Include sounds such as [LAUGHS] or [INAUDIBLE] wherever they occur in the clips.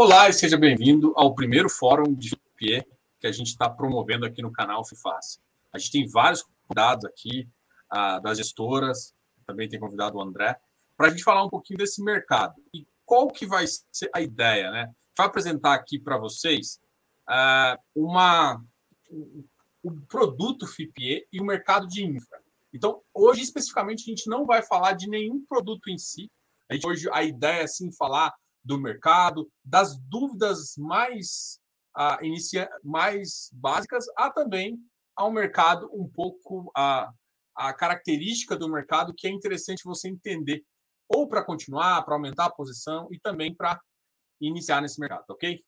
Olá e seja bem-vindo ao primeiro fórum de FIPE que a gente está promovendo aqui no canal FIFAS. A gente tem vários convidados aqui, uh, das gestoras, também tem convidado o André, para a gente falar um pouquinho desse mercado. E qual que vai ser a ideia, né? Vai apresentar aqui para vocês uh, uma, o produto FIPE e o mercado de infra. Então, hoje, especificamente, a gente não vai falar de nenhum produto em si. A gente, hoje, a ideia é, sim, falar do mercado, das dúvidas mais, uh, inicia mais básicas, há também ao mercado um pouco a, a característica do mercado que é interessante você entender, ou para continuar, para aumentar a posição e também para iniciar nesse mercado, ok?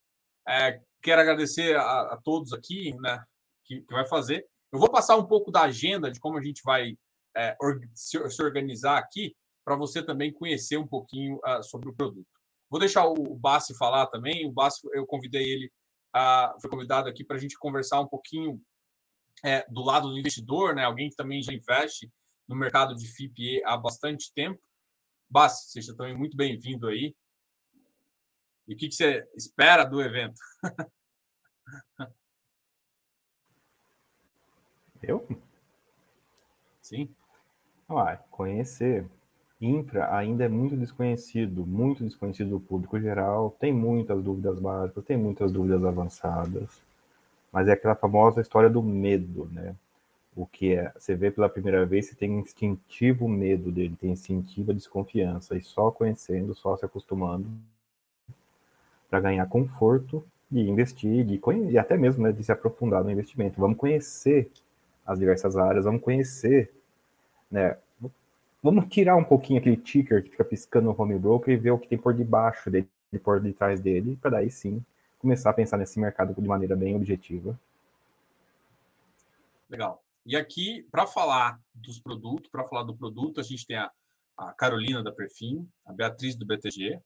É, quero agradecer a, a, todos aqui né, que, que vai fazer. Eu vou passar um pouco da agenda de como a gente vai é, se, se, organizar aqui, para você também conhecer um pouquinho uh, sobre o produto. Vou deixar o Bassi falar também. O Bassi, eu convidei ele, a, foi convidado aqui para a gente conversar um pouquinho é, do lado do investidor, né? Alguém que também já investe no mercado de FIPE há bastante tempo. Bassi, seja também muito bem-vindo aí. E o que, que você espera do evento? [LAUGHS] Eu? Sim. Ah, conhecer infra ainda é muito desconhecido, muito desconhecido do público geral, tem muitas dúvidas básicas, tem muitas dúvidas avançadas, mas é aquela famosa história do medo, né? O que é, você vê pela primeira vez, você tem instintivo medo dele, tem instintiva desconfiança, e só conhecendo, só se acostumando para ganhar conforto de investir, e até mesmo né, de se aprofundar no investimento. Vamos conhecer as diversas áreas, vamos conhecer né, Vamos tirar um pouquinho aquele ticker que fica piscando no home broker e ver o que tem por debaixo dele, por detrás dele, para daí sim começar a pensar nesse mercado de maneira bem objetiva. Legal. E aqui, para falar dos produtos, para falar do produto, a gente tem a, a, Carolina da Perfim, a Beatriz do BTG,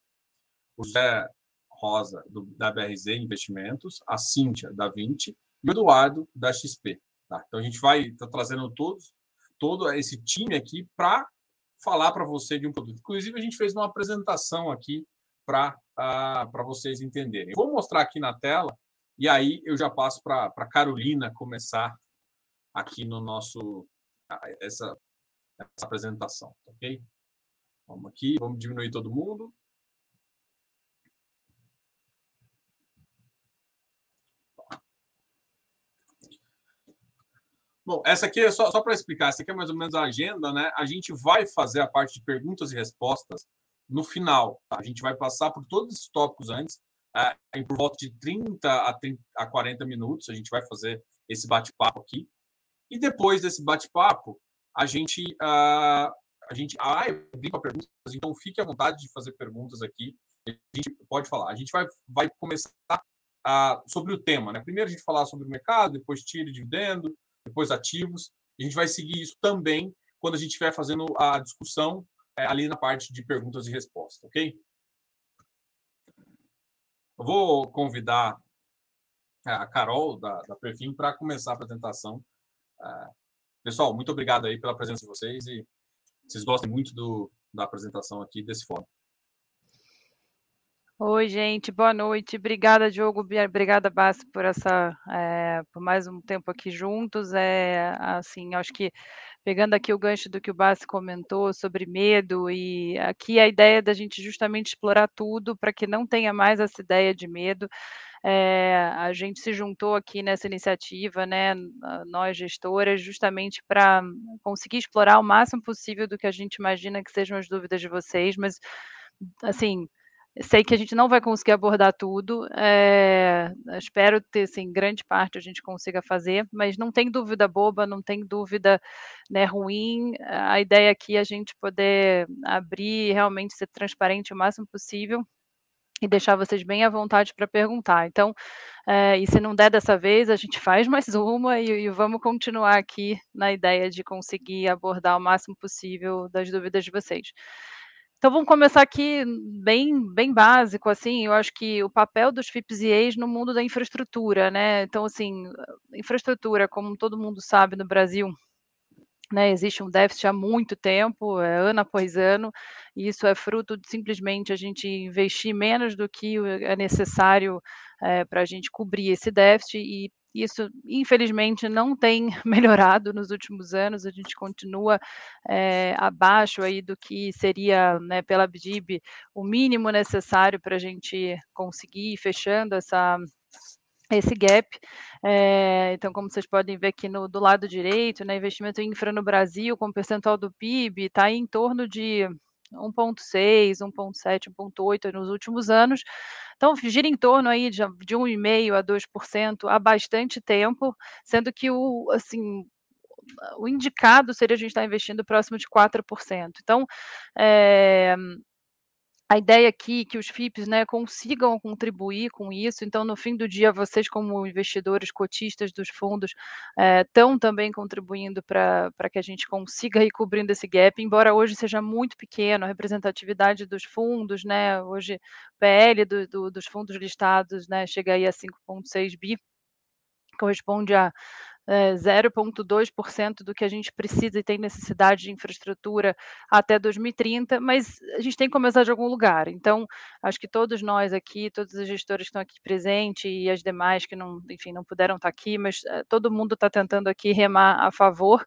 o Zé Rosa do, da BRZ Investimentos, a Cíntia da 20 e o Eduardo da XP. Tá? Então a gente vai tá trazendo todos, todo esse time aqui para falar para você de um produto. Inclusive, a gente fez uma apresentação aqui para uh, vocês entenderem. Vou mostrar aqui na tela e aí eu já passo para a Carolina começar aqui no nosso essa, essa apresentação, ok? Vamos aqui, vamos diminuir todo mundo. Bom, essa aqui é só, só para explicar, essa aqui é mais ou menos a agenda, né? A gente vai fazer a parte de perguntas e respostas no final. Tá? A gente vai passar por todos esses tópicos antes, é, por volta de 30 a, 30 a 40 minutos, a gente vai fazer esse bate-papo aqui. E depois desse bate-papo, a gente uh, a gente ah, abrir para perguntas, então fique à vontade de fazer perguntas aqui. A gente pode falar. A gente vai, vai começar uh, sobre o tema, né? Primeiro a gente falar sobre o mercado, depois tiro dividendo, depois ativos. A gente vai seguir isso também quando a gente estiver fazendo a discussão é, ali na parte de perguntas e respostas, ok? Eu vou convidar é, a Carol, da, da Perfim, para começar a apresentação. É, pessoal, muito obrigado aí pela presença de vocês e vocês gostem muito do, da apresentação aqui desse fórum. Oi, gente, boa noite. Obrigada, Diogo. Obrigada, Bassi, por essa, é, por mais um tempo aqui juntos. É, assim, acho que pegando aqui o gancho do que o Bassi comentou sobre medo, e aqui a ideia da gente justamente explorar tudo para que não tenha mais essa ideia de medo. É, a gente se juntou aqui nessa iniciativa, né, nós gestoras, justamente para conseguir explorar o máximo possível do que a gente imagina que sejam as dúvidas de vocês, mas assim Sei que a gente não vai conseguir abordar tudo, é, espero ter, assim, grande parte a gente consiga fazer, mas não tem dúvida boba, não tem dúvida né, ruim. A ideia aqui é a gente poder abrir e realmente ser transparente o máximo possível e deixar vocês bem à vontade para perguntar. Então, é, e se não der dessa vez, a gente [LAUGHS] faz mais uma e, e, vamos continuar aqui na ideia de conseguir abordar o máximo possível das dúvidas de vocês. Então vamos começar aqui bem, bem básico, assim, eu acho que o papel dos FIPS no mundo da infraestrutura, né? Então, assim, infraestrutura, como todo mundo sabe no Brasil, né, existe um déficit há muito tempo, é, ano após ano, e isso é fruto de simplesmente a gente investir menos do que é necessário é, para a gente cobrir esse déficit, e isso, infelizmente, não tem [LAUGHS] melhorado nos últimos anos, a gente continua é, abaixo aí do que seria, né, pela BDIB, o mínimo necessário para a gente conseguir ir fechando essa, esse gap. É, então, como vocês podem ver aqui no, do lado direito, né, investimento em infra no Brasil, com percentual do PIB, está em torno de 1,6, 1,7, 1,8 nos últimos anos. Então, gira em torno aí de, de 1,5% a 2% há bastante tempo, sendo que o, assim, o indicado seria a gente estar investindo próximo de 4%. Então, é, a ideia aqui que os FIPs né, consigam contribuir com isso, então, no fim do dia, vocês, como investidores cotistas dos fundos, estão é, também contribuindo para que a gente consiga ir cobrindo esse gap, embora hoje seja muito pequeno a representatividade dos fundos, né? Hoje, PL do, do, dos fundos listados né, chega aí a 5,6 bi, corresponde a é, 0,2% do que a gente precisa e tem necessidade de infraestrutura até 2030, mas a gente tem que começar de algum lugar. Então, acho que todos nós aqui, todos os gestores que estão aqui presentes e as demais que não, enfim, não puderam estar aqui, mas é, todo mundo está tentando aqui remar a favor.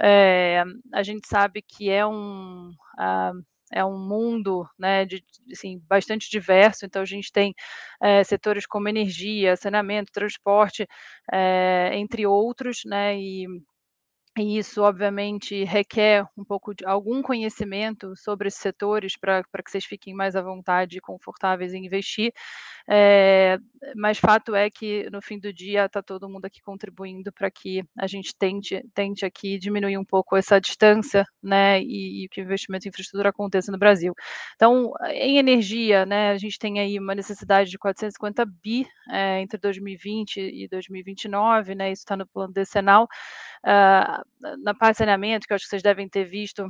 É, a gente sabe que é um. Uh, é um mundo né, de, assim, bastante diverso, então a gente tem é, setores como energia, saneamento, transporte, é, entre outros, né, e e isso, obviamente, requer um pouco de algum conhecimento sobre esses setores para que vocês fiquem mais à vontade e confortáveis em investir. É, mas fato é que no fim do dia está todo mundo aqui contribuindo para que a gente tente, tente aqui diminuir um pouco essa distância, né, e, e, que o investimento em infraestrutura aconteça no Brasil. Então, em energia, né, a gente tem aí uma necessidade de 450 bi é, entre 2020 e 2029, né, isso está no plano decenal. Uh, na parte de saneamento, que eu acho que vocês devem ter visto,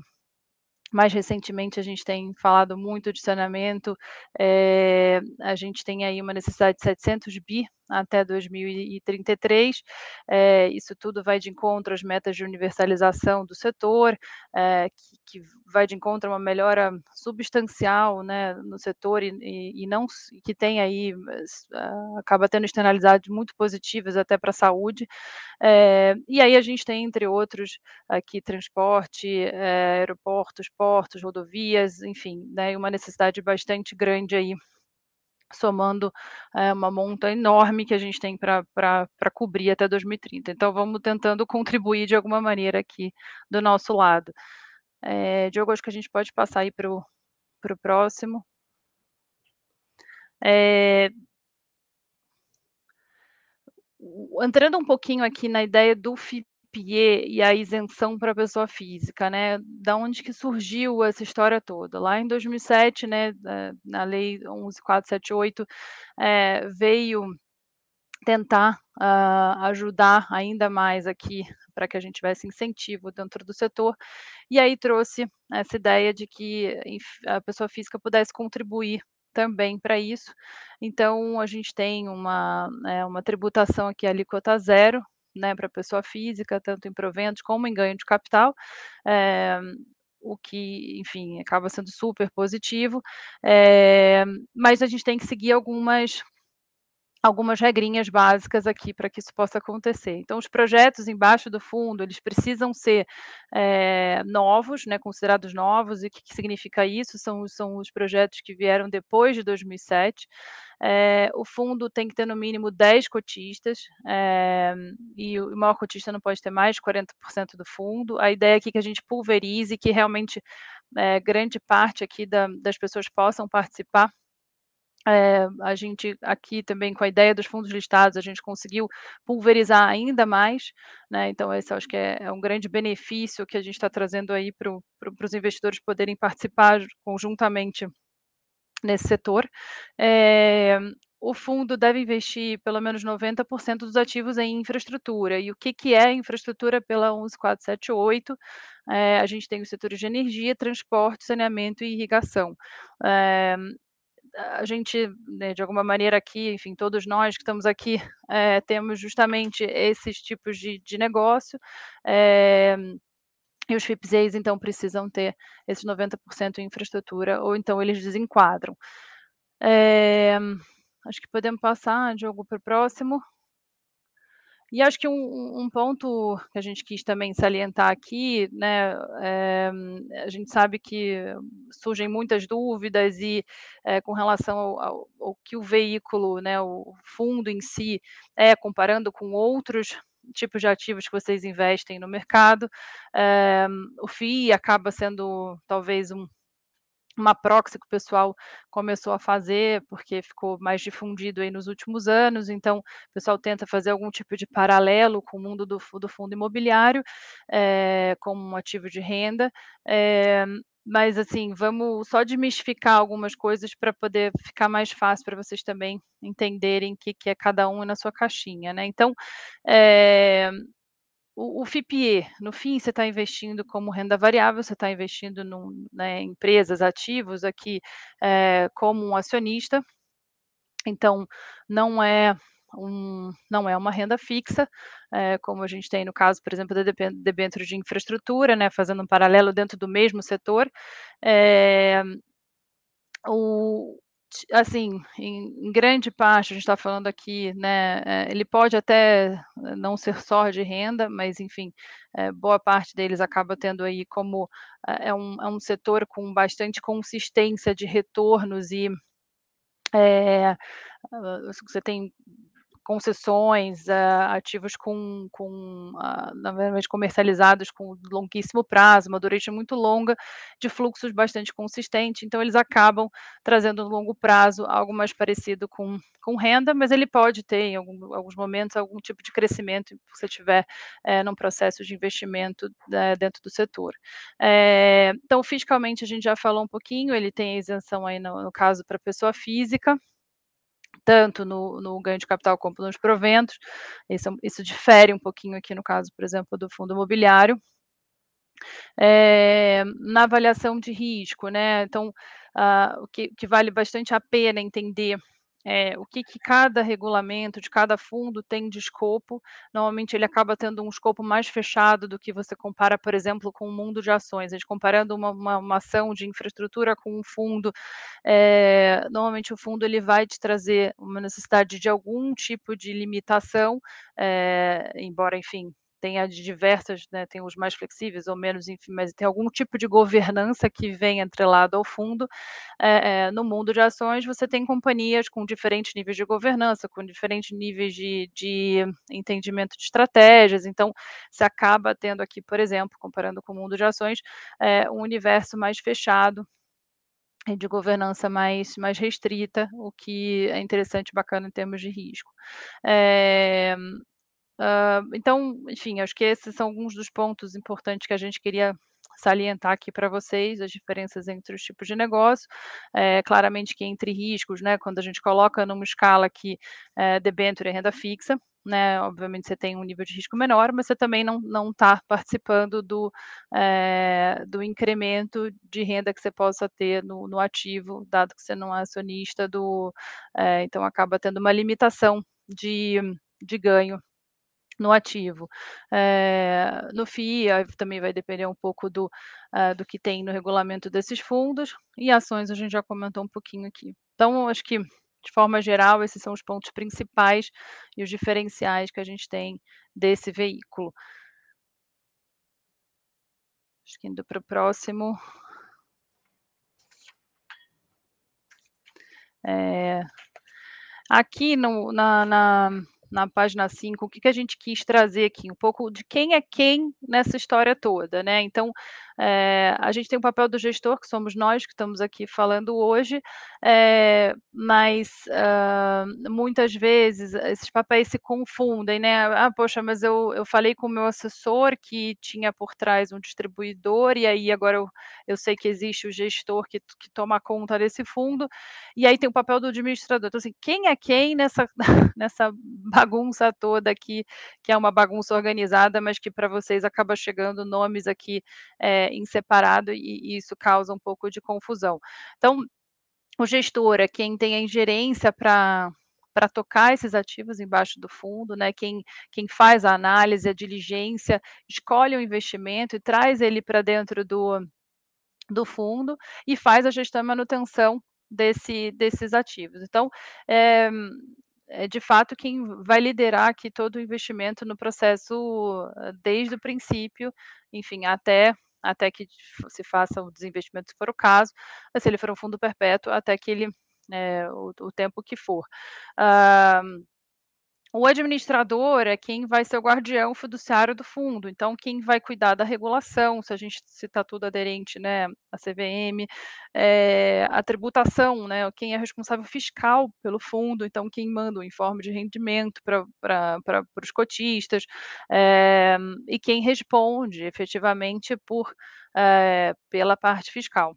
mais recentemente a gente tem falado muito de saneamento, é, a gente tem aí uma necessidade de 700 bi até 2033. É, isso tudo vai de encontro às metas de universalização do setor, é, que, que, vai de encontro a uma melhora substancial né, no setor e, e, não que tem aí uh, acaba tendo externalidades muito positivas até para a saúde. É, e aí a gente tem, entre outros, aqui transporte, aeroportos, portos, rodovias, enfim, né, uma necessidade bastante grande aí somando é, uma monta enorme que a gente tem para cobrir até 2030. Então, vamos tentando [LAUGHS] contribuir de alguma maneira aqui do nosso lado. É, Diogo, acho que a gente pode passar aí para o próximo. É, entrando um pouquinho aqui na ideia do FIP PIE e a isenção para a pessoa física, né? Da onde que surgiu essa história toda? Lá em 2007, né, na Lei 11478, é, veio tentar uh, ajudar ainda mais aqui para que a gente tivesse incentivo dentro do setor, e aí trouxe essa ideia de que a pessoa física pudesse contribuir também para isso. Então, a gente tem uma, é, uma tributação aqui, alíquota zero, né, para pessoa física, tanto em proventos como em ganho de capital. É, o que, enfim, acaba sendo super positivo, é, mas a gente tem que seguir algumas algumas regrinhas básicas aqui para que isso possa acontecer. Então, os projetos embaixo do fundo, eles precisam ser é, novos, né, considerados novos, e o que, que, significa isso? São, são os projetos que vieram depois de 2007. É, o fundo tem que ter no mínimo 10 cotistas, é, e o maior cotista não pode ter mais de 40% do fundo. A ideia aqui é que a gente pulverize, que realmente grande parte aqui da, das pessoas possam participar é, a gente aqui também com a ideia dos fundos listados, a gente conseguiu pulverizar ainda mais, né? Então, esse acho que é, é um grande benefício que a gente está trazendo aí para pro, os investidores poderem participar conjuntamente nesse setor. É, o fundo deve investir pelo menos 90% dos ativos em infraestrutura. E o que, que é infraestrutura pela 11478? É, a gente tem os setores de energia, transporte, saneamento e irrigação. A gente, né, de alguma maneira aqui, enfim, todos nós que estamos aqui, é, [LAUGHS] temos justamente esses tipos de, de negócio. É, e os FIPZs, então, precisam ter esses 90% em infraestrutura, ou então eles desenquadram. É, acho que podemos passar, Diogo, para o próximo. E acho que um, um, ponto que a gente quis também salientar aqui, né, é, a gente sabe que surgem muitas dúvidas e é, com relação ao, ao, ao, que o veículo, né, o fundo em si é, comparando com outros tipos de ativos que vocês investem no mercado, é, o FII acaba sendo talvez um, uma proxy que o pessoal começou a fazer, porque ficou mais difundido aí nos últimos anos, então o pessoal tenta fazer algum tipo de paralelo com o mundo do, do fundo imobiliário, é, como um ativo de renda, é, mas assim, vamos só desmistificar algumas coisas para poder ficar mais fácil para vocês também entenderem o que, que é cada um na sua caixinha, né? Então, é, o, o FIPE, no fim, você está investindo como renda variável, você está investindo em né, empresas, ativos aqui é, como um acionista. Então, não é um, não é uma renda fixa, é, como a gente tem no caso, por exemplo, da debênture de infraestrutura, né, fazendo um paralelo dentro do mesmo setor. É, o, assim, em, grande parte, a gente está falando aqui, né, é, ele pode até não ser só de renda, mas, enfim, é, boa parte deles acaba tendo aí como é, é um, é um setor com bastante consistência de retornos e é, você tem concessões, uh, ativos com, com na verdade, comercializados com longuíssimo prazo, uma duração muito longa, de fluxos bastante consistente, então eles acabam trazendo no longo prazo algo mais parecido com, com renda, mas ele pode ter, em algum, alguns momentos, algum tipo de crescimento se você estiver é, num processo de investimento é, dentro do setor. É, então, fiscalmente, a gente já falou um pouquinho, ele tem isenção aí no, no caso para pessoa física, tanto no, no, ganho de capital como nos proventos. Isso, isso, difere um pouquinho aqui no caso, por exemplo, do fundo imobiliário. É, na avaliação de risco, né? Então, uh, o que, que vale bastante a pena entender é, o que, que, cada regulamento de cada fundo tem de escopo. Normalmente ele acaba tendo um escopo mais fechado do que você compara, por exemplo, com o mundo de ações. A gente comparando uma, uma, uma ação de infraestrutura com um fundo, é, normalmente o fundo ele vai te trazer uma necessidade de algum tipo de limitação, é, embora, enfim, tem de diversas, né, tem os mais flexíveis ou menos, enfim, mas tem algum tipo de governança que vem entrelado ao fundo. É, é, no mundo de ações, você tem companhias com diferentes níveis de governança, com diferentes níveis de, de entendimento de estratégias, então você acaba tendo aqui, por exemplo, comparando com o mundo de ações, é, um universo mais fechado, de governança mais, mais restrita, o que é interessante e bacana em termos de risco. É, Uh, então, enfim, acho que esses são alguns dos pontos importantes que a gente queria salientar aqui para vocês, as diferenças entre os tipos de negócio. É, claramente que entre riscos, né, quando a gente coloca numa escala aqui é, debênture e renda fixa, né, obviamente você tem um nível de risco menor, mas você também não está participando do, é, do incremento de renda que você possa ter no, no ativo, dado que você não é acionista do, é, então acaba tendo uma limitação de, de ganho no ativo. É, no FII também vai depender um pouco do, uh, do que tem no regulamento desses fundos, e ações a gente já comentou um pouquinho aqui. Então, acho que, de forma geral, esses são os pontos principais e os diferenciais que a gente tem desse veículo. Acho que indo para o próximo. É, aqui no, na, na na página 5, o que, que a gente quis trazer aqui, um pouco de quem é quem nessa história toda, né? Então, é, a gente tem o papel do gestor, que somos nós que estamos aqui falando hoje, é, mas uh, muitas vezes esses papéis se confundem, né? Ah, poxa, mas eu, eu falei com o meu assessor que tinha por trás um distribuidor, e aí agora eu, eu sei que existe o gestor que, que toma conta desse fundo, e aí tem o papel do administrador. Então, assim, quem é quem nessa, [LAUGHS] nessa bagunça toda aqui, que é uma bagunça organizada, mas que para vocês acaba chegando nomes aqui é, em separado e, e isso causa um pouco de confusão. Então, o gestor é quem tem a ingerência para para tocar esses ativos embaixo do fundo, né? Quem, quem faz a análise, a diligência, escolhe o investimento e traz ele para dentro do, do fundo e faz a gestão e manutenção desse, desses ativos. Então, é, é de fato quem vai liderar aqui todo o investimento no processo desde o princípio, enfim, até até que se faça o desinvestimento, se for o caso, mas se ele for um fundo perpétuo, até que ele, é, o, o, tempo que for. Uh, o administrador é quem vai ser o guardião fiduciário do fundo, então quem vai cuidar da regulação, se a gente se está tudo aderente, né, a CVM, é, a tributação, né, quem é responsável fiscal pelo fundo, então quem manda o informe de rendimento para os cotistas, é, e quem responde efetivamente por é, pela parte fiscal.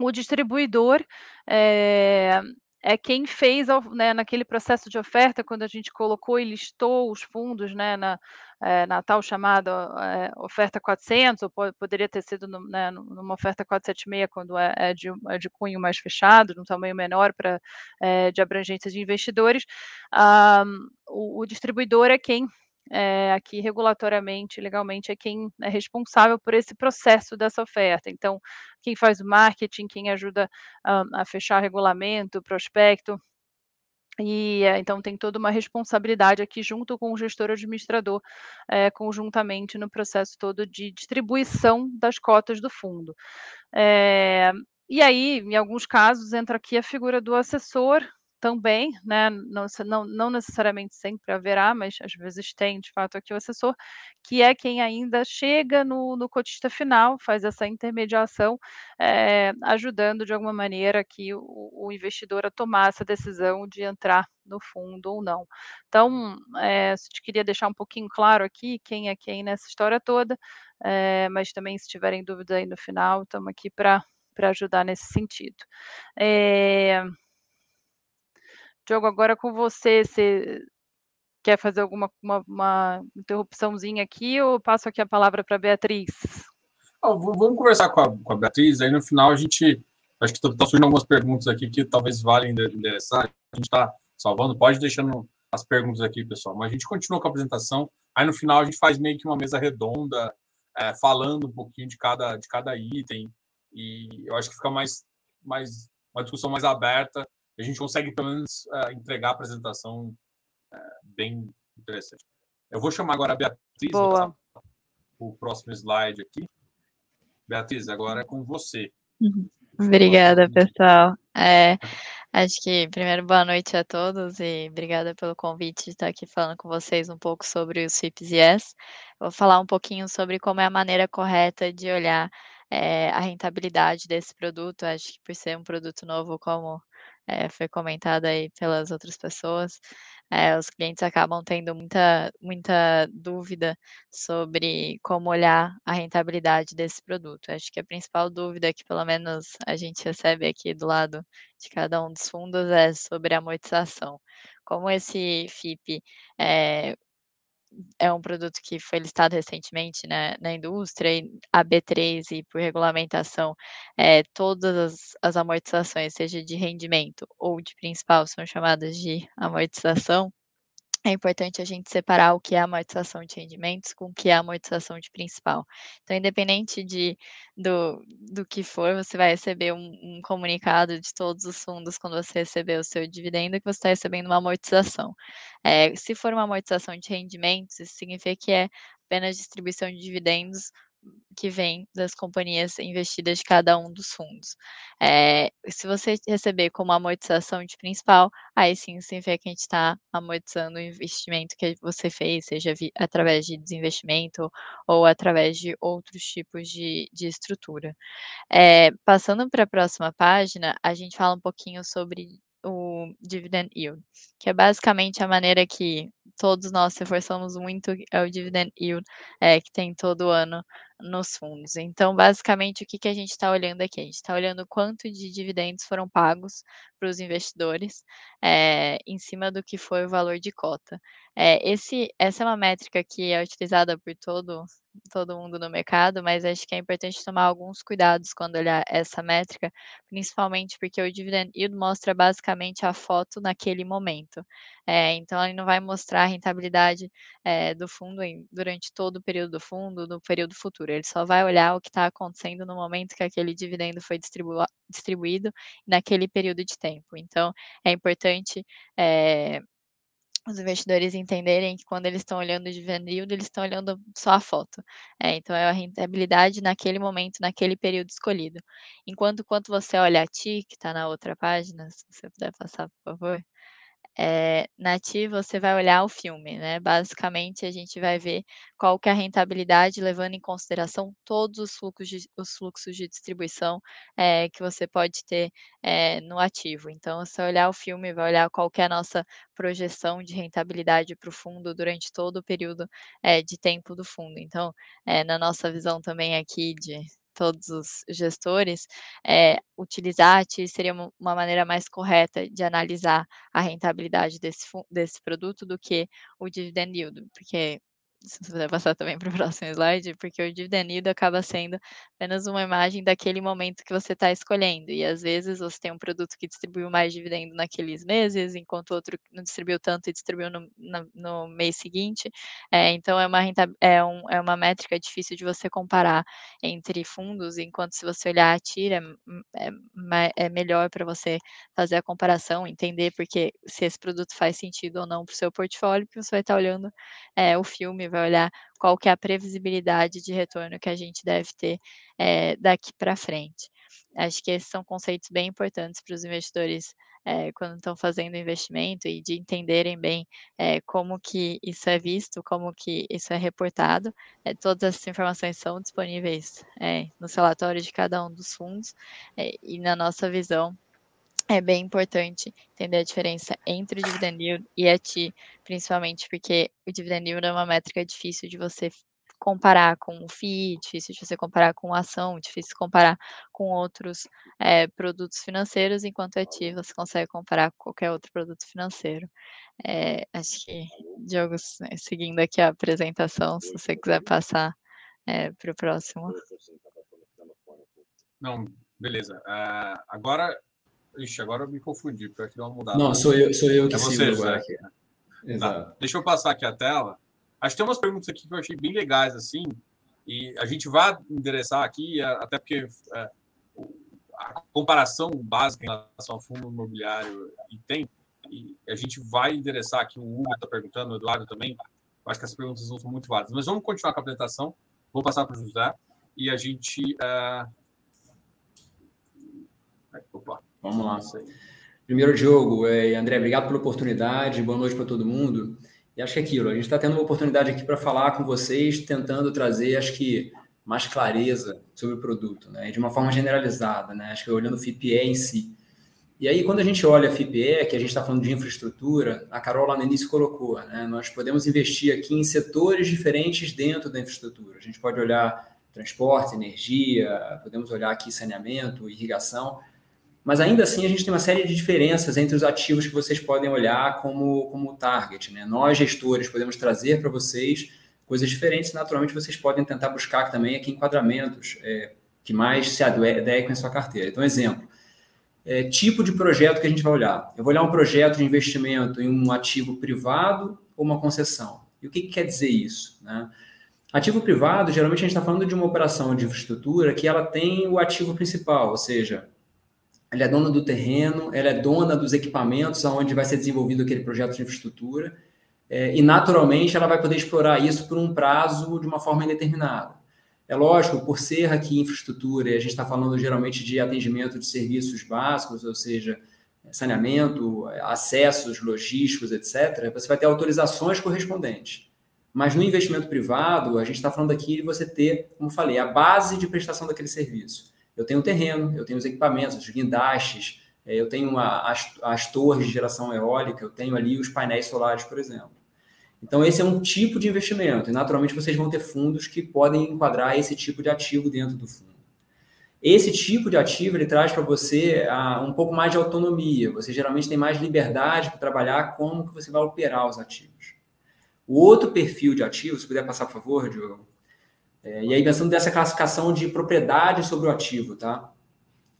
O distribuidor é, é quem fez, né, naquele processo de oferta, quando a gente colocou e listou os fundos, né, na, é, na tal chamada é, oferta 400, ou pode, poderia ter sido no, né, numa oferta 476, quando é, é, de, é de cunho mais fechado, num tamanho menor para é, de abrangência de investidores, um, o, o distribuidor é quem é, aqui regulatoriamente, legalmente, é quem é responsável por esse processo dessa oferta. Então, quem faz o marketing, quem ajuda a fechar regulamento, prospecto, e é, então tem toda uma responsabilidade aqui junto com o gestor administrador, é, conjuntamente no processo todo de distribuição das cotas do fundo. É, e aí, em alguns casos, entra aqui a figura do assessor, também, né, não, não, não, necessariamente sempre haverá, mas às vezes tem de fato aqui o assessor, que é quem ainda chega no, no cotista final, faz essa intermediação, é, ajudando de alguma maneira que o, o, investidor a tomar essa decisão de entrar no fundo ou não. Então, é, queria deixar um pouquinho claro aqui quem é quem nessa história toda, é, mas também se tiverem dúvida aí no final, estamos aqui para ajudar nesse sentido. É, Diogo, agora com você, você quer fazer alguma uma, uma interrupçãozinha aqui ou passo aqui a palavra para a Beatriz? Oh, vamos conversar com a, com a, Beatriz, aí no final a gente, acho que estão tá surgindo algumas perguntas aqui que talvez valem endereçar, a gente está salvando, pode deixando as perguntas aqui, pessoal, mas a gente continua com a apresentação, aí no final a gente faz meio que uma mesa redonda, é, falando um pouquinho de cada, de cada item, e eu acho que fica mais, mais uma discussão mais aberta, a gente consegue, pelo menos, uh, entregar a apresentação uh, bem interessante. Eu vou chamar agora a Beatriz para o próximo slide aqui. Beatriz, agora é com você. Uhum. Obrigada, pessoal. É, [LAUGHS] acho que, primeiro, boa noite a todos e obrigada pelo convite de estar aqui falando com vocês um pouco sobre os FIPS Yes. Vou falar um pouquinho sobre como é a maneira correta de olhar é, a rentabilidade desse produto. Acho que por ser um produto novo, como é, foi comentado aí pelas outras pessoas, é, os clientes acabam tendo muita, muita dúvida sobre como olhar a rentabilidade desse produto. Acho que a principal dúvida que, pelo menos, a gente recebe aqui do lado de cada um dos fundos é sobre a amortização. Como esse FIP é, é um produto que foi listado recentemente né, na indústria, e a B3 e por regulamentação, é, todas as, as amortizações, seja de rendimento ou de principal, são chamadas de amortização, é importante a gente separar o que é amortização de rendimentos com o que é amortização de principal. Então, independente de, do, do que for, você vai receber um, um comunicado de todos os fundos quando você receber o seu dividendo que você está recebendo uma amortização. É, se for uma amortização de rendimentos, isso significa que é apenas distribuição de dividendos que vem das companhias investidas de cada um dos fundos. É, se você receber como amortização de principal, aí sim significa que a gente está amortizando o investimento que você fez, seja através de desinvestimento ou através de outros tipos de, de estrutura. É, passando para a próxima página, a gente fala um pouquinho sobre o dividend yield, que é basicamente a maneira que todos nós reforçamos muito é o dividend yield, é, que tem todo ano nos fundos. Então, basicamente, o que, que a gente está olhando aqui? A gente está olhando quanto de dividendos foram pagos para os investidores é, em cima do que foi o valor de cota. É, esse, essa é uma métrica que é utilizada por todo, todo mundo no mercado, mas acho que é importante tomar alguns cuidados quando olhar essa métrica, principalmente porque o dividend yield mostra basicamente a foto naquele momento. É, então, ele não vai mostrar a rentabilidade é, do fundo em, durante todo o período do fundo, no período futuro. Ele só vai olhar o que está acontecendo no momento que aquele dividendo foi distribu distribuído naquele período de tempo. Então, é importante é, os investidores entenderem que quando eles estão olhando o dividend yield, eles estão olhando só a foto. É, então, é a rentabilidati naquele momento, naquele período escolhido. Enquanto quando você olha a TI, que está na outra página, se você puder passar, por favor, é, na TI você vai olhar o filme, né? Basicamente, a gente vai ver qual que é a rentabilidade, levando em consideração todos os fluxos de, os fluxos de distribuição é, que você pode ter é, no ativo. Então, se olhar o filme, vai olhar qual que é a nossa projeção de rentabilidade para o fundo durante todo o período de tempo do fundo. Então, na nossa visão também aqui de todos os gestores, é, utilizar a TI seria uma maneira mais correta de analisar a rentabilidade desse, desse produto do que o dividend yield, porque se você puder passar também para o próximo slide, porque o dividend yield acaba sendo apenas uma imagem daquele momento que você está escolhendo. E às vezes você tem um produto que distribuiu mais dividendo naqueles meses, enquanto outro não distribuiu tanto e distribuiu no, no, no mês seguinte. É, então é uma, é, um, é uma métrica difícil de você comparar entre fundos, enquanto se você olhar a tira, é, é, é melhor para você fazer a comparação, entender porque se esse produto faz sentido ou não para o seu portfólio, porque você vai estar tá olhando é, o filme, vai olhar qual que é a previsibilidade de retorno que a gente deve ter é, daqui para frente. Acho que esses são conceitos bem importantes para os investidores é, quando estão fazendo investimento e de entenderem bem é, como que isso é visto, como que isso é reportado. todas essas informações são disponíveis nos relatórios de cada um dos fundos e na nossa visão é bem importante entender a diferença entre o dividend yield e a TI, principalmente porque o dividend yield é uma métrica difícil de você comparar com o FII, difícil de você comparar com a ação, difícil de comparar com outros é, produtos financeiros, enquanto a TI você consegue comparar com qualquer outro produto financeiro. É, acho que, Diogo, seguindo aqui a apresentação, se você quiser passar é, para o próximo. Não, beleza. Uh, agora Ixi, agora eu me confundi, porque que deu uma mudada. Não, sou eu, sou eu que é você, agora aqui. Tá, Exato. Tá. Deixa eu passar aqui a tela. Acho que tem umas perguntas aqui que eu achei bem legais, assim, e a gente vai endereçar aqui, até porque é, a comparação básica em relação ao fundo imobiliário e tem, e a gente vai endereçar aqui, o Hugo está perguntando, o Eduardo também, acho que as perguntas não são muito válidas, mas vamos continuar com a apresentação, vou passar para o José, e a gente... Uh... Opa. Vamos lá. Primeiro, Diogo é, André, obrigado pela oportunidade, boa noite para todo mundo. E acho que é aquilo, a gente está tendo uma oportunidade aqui para falar com vocês, tentando trazer, acho que, mais clareza sobre o produto, né? de uma forma generalizada, né? acho que olhando o FIPE em si. E aí, quando a gente olha a FIPE, que a gente está falando de infraestrutura, a Carol lá no início colocou, né? nós podemos investir aqui em setores diferentes dentro da infraestrutura. A gente pode olhar transporte, energia, podemos olhar aqui saneamento, irrigação, mas ainda assim a gente tem uma série de diferenças entre os ativos que vocês podem olhar como, como target. Né? Nós, gestores, podemos trazer para vocês coisas diferentes. Naturalmente, vocês podem tentar buscar também aqui enquadramentos é, que mais se adequem à sua carteira. Então, exemplo, é, tipo de projeto que a gente vai olhar. Eu vou olhar um projeto de investimento em um ativo privado ou uma concessão. E o que, que quer dizer isso? Né? Ativo privado, geralmente a gente está falando de uma operação de infraestrutura que ela tem o ativo principal, ou seja, ela é dona do terreno, ela é dona dos equipamentos aonde vai ser desenvolvido aquele projeto de infraestrutura, é, e naturalmente ela vai poder explorar isso por um prazo de uma forma indeterminada. É lógico, por ser aqui infraestrutura, e a gente está falando geralmente de atendimento de serviços básicos, ou seja, saneamento, acessos logísticos, etc., você vai ter autorizações correspondentes. Mas no investimento privado, a gente está falando aqui de você ter, como falei, a base de prestação daquele serviço eu tenho terreno, eu tenho os equipamentos, os guindastes, é, eu tenho as, as torres de geração eólica, eu tenho ali os painéis solares, por exemplo. Então, esse é um tipo de investimento, e naturalmente vocês vão ter fundos que podem enquadrar esse tipo de ativo dentro do fundo. Esse tipo de ativo ele traz para você uh, um pouco mais de autonomia. Você geralmente tem mais liberdade para trabalhar como que você vai operar os ativos. O outro perfil de ativo, se puder passar por favor, Diogo. É, e aí pensando dessa classificação de propriedade sobre o ativo, tá?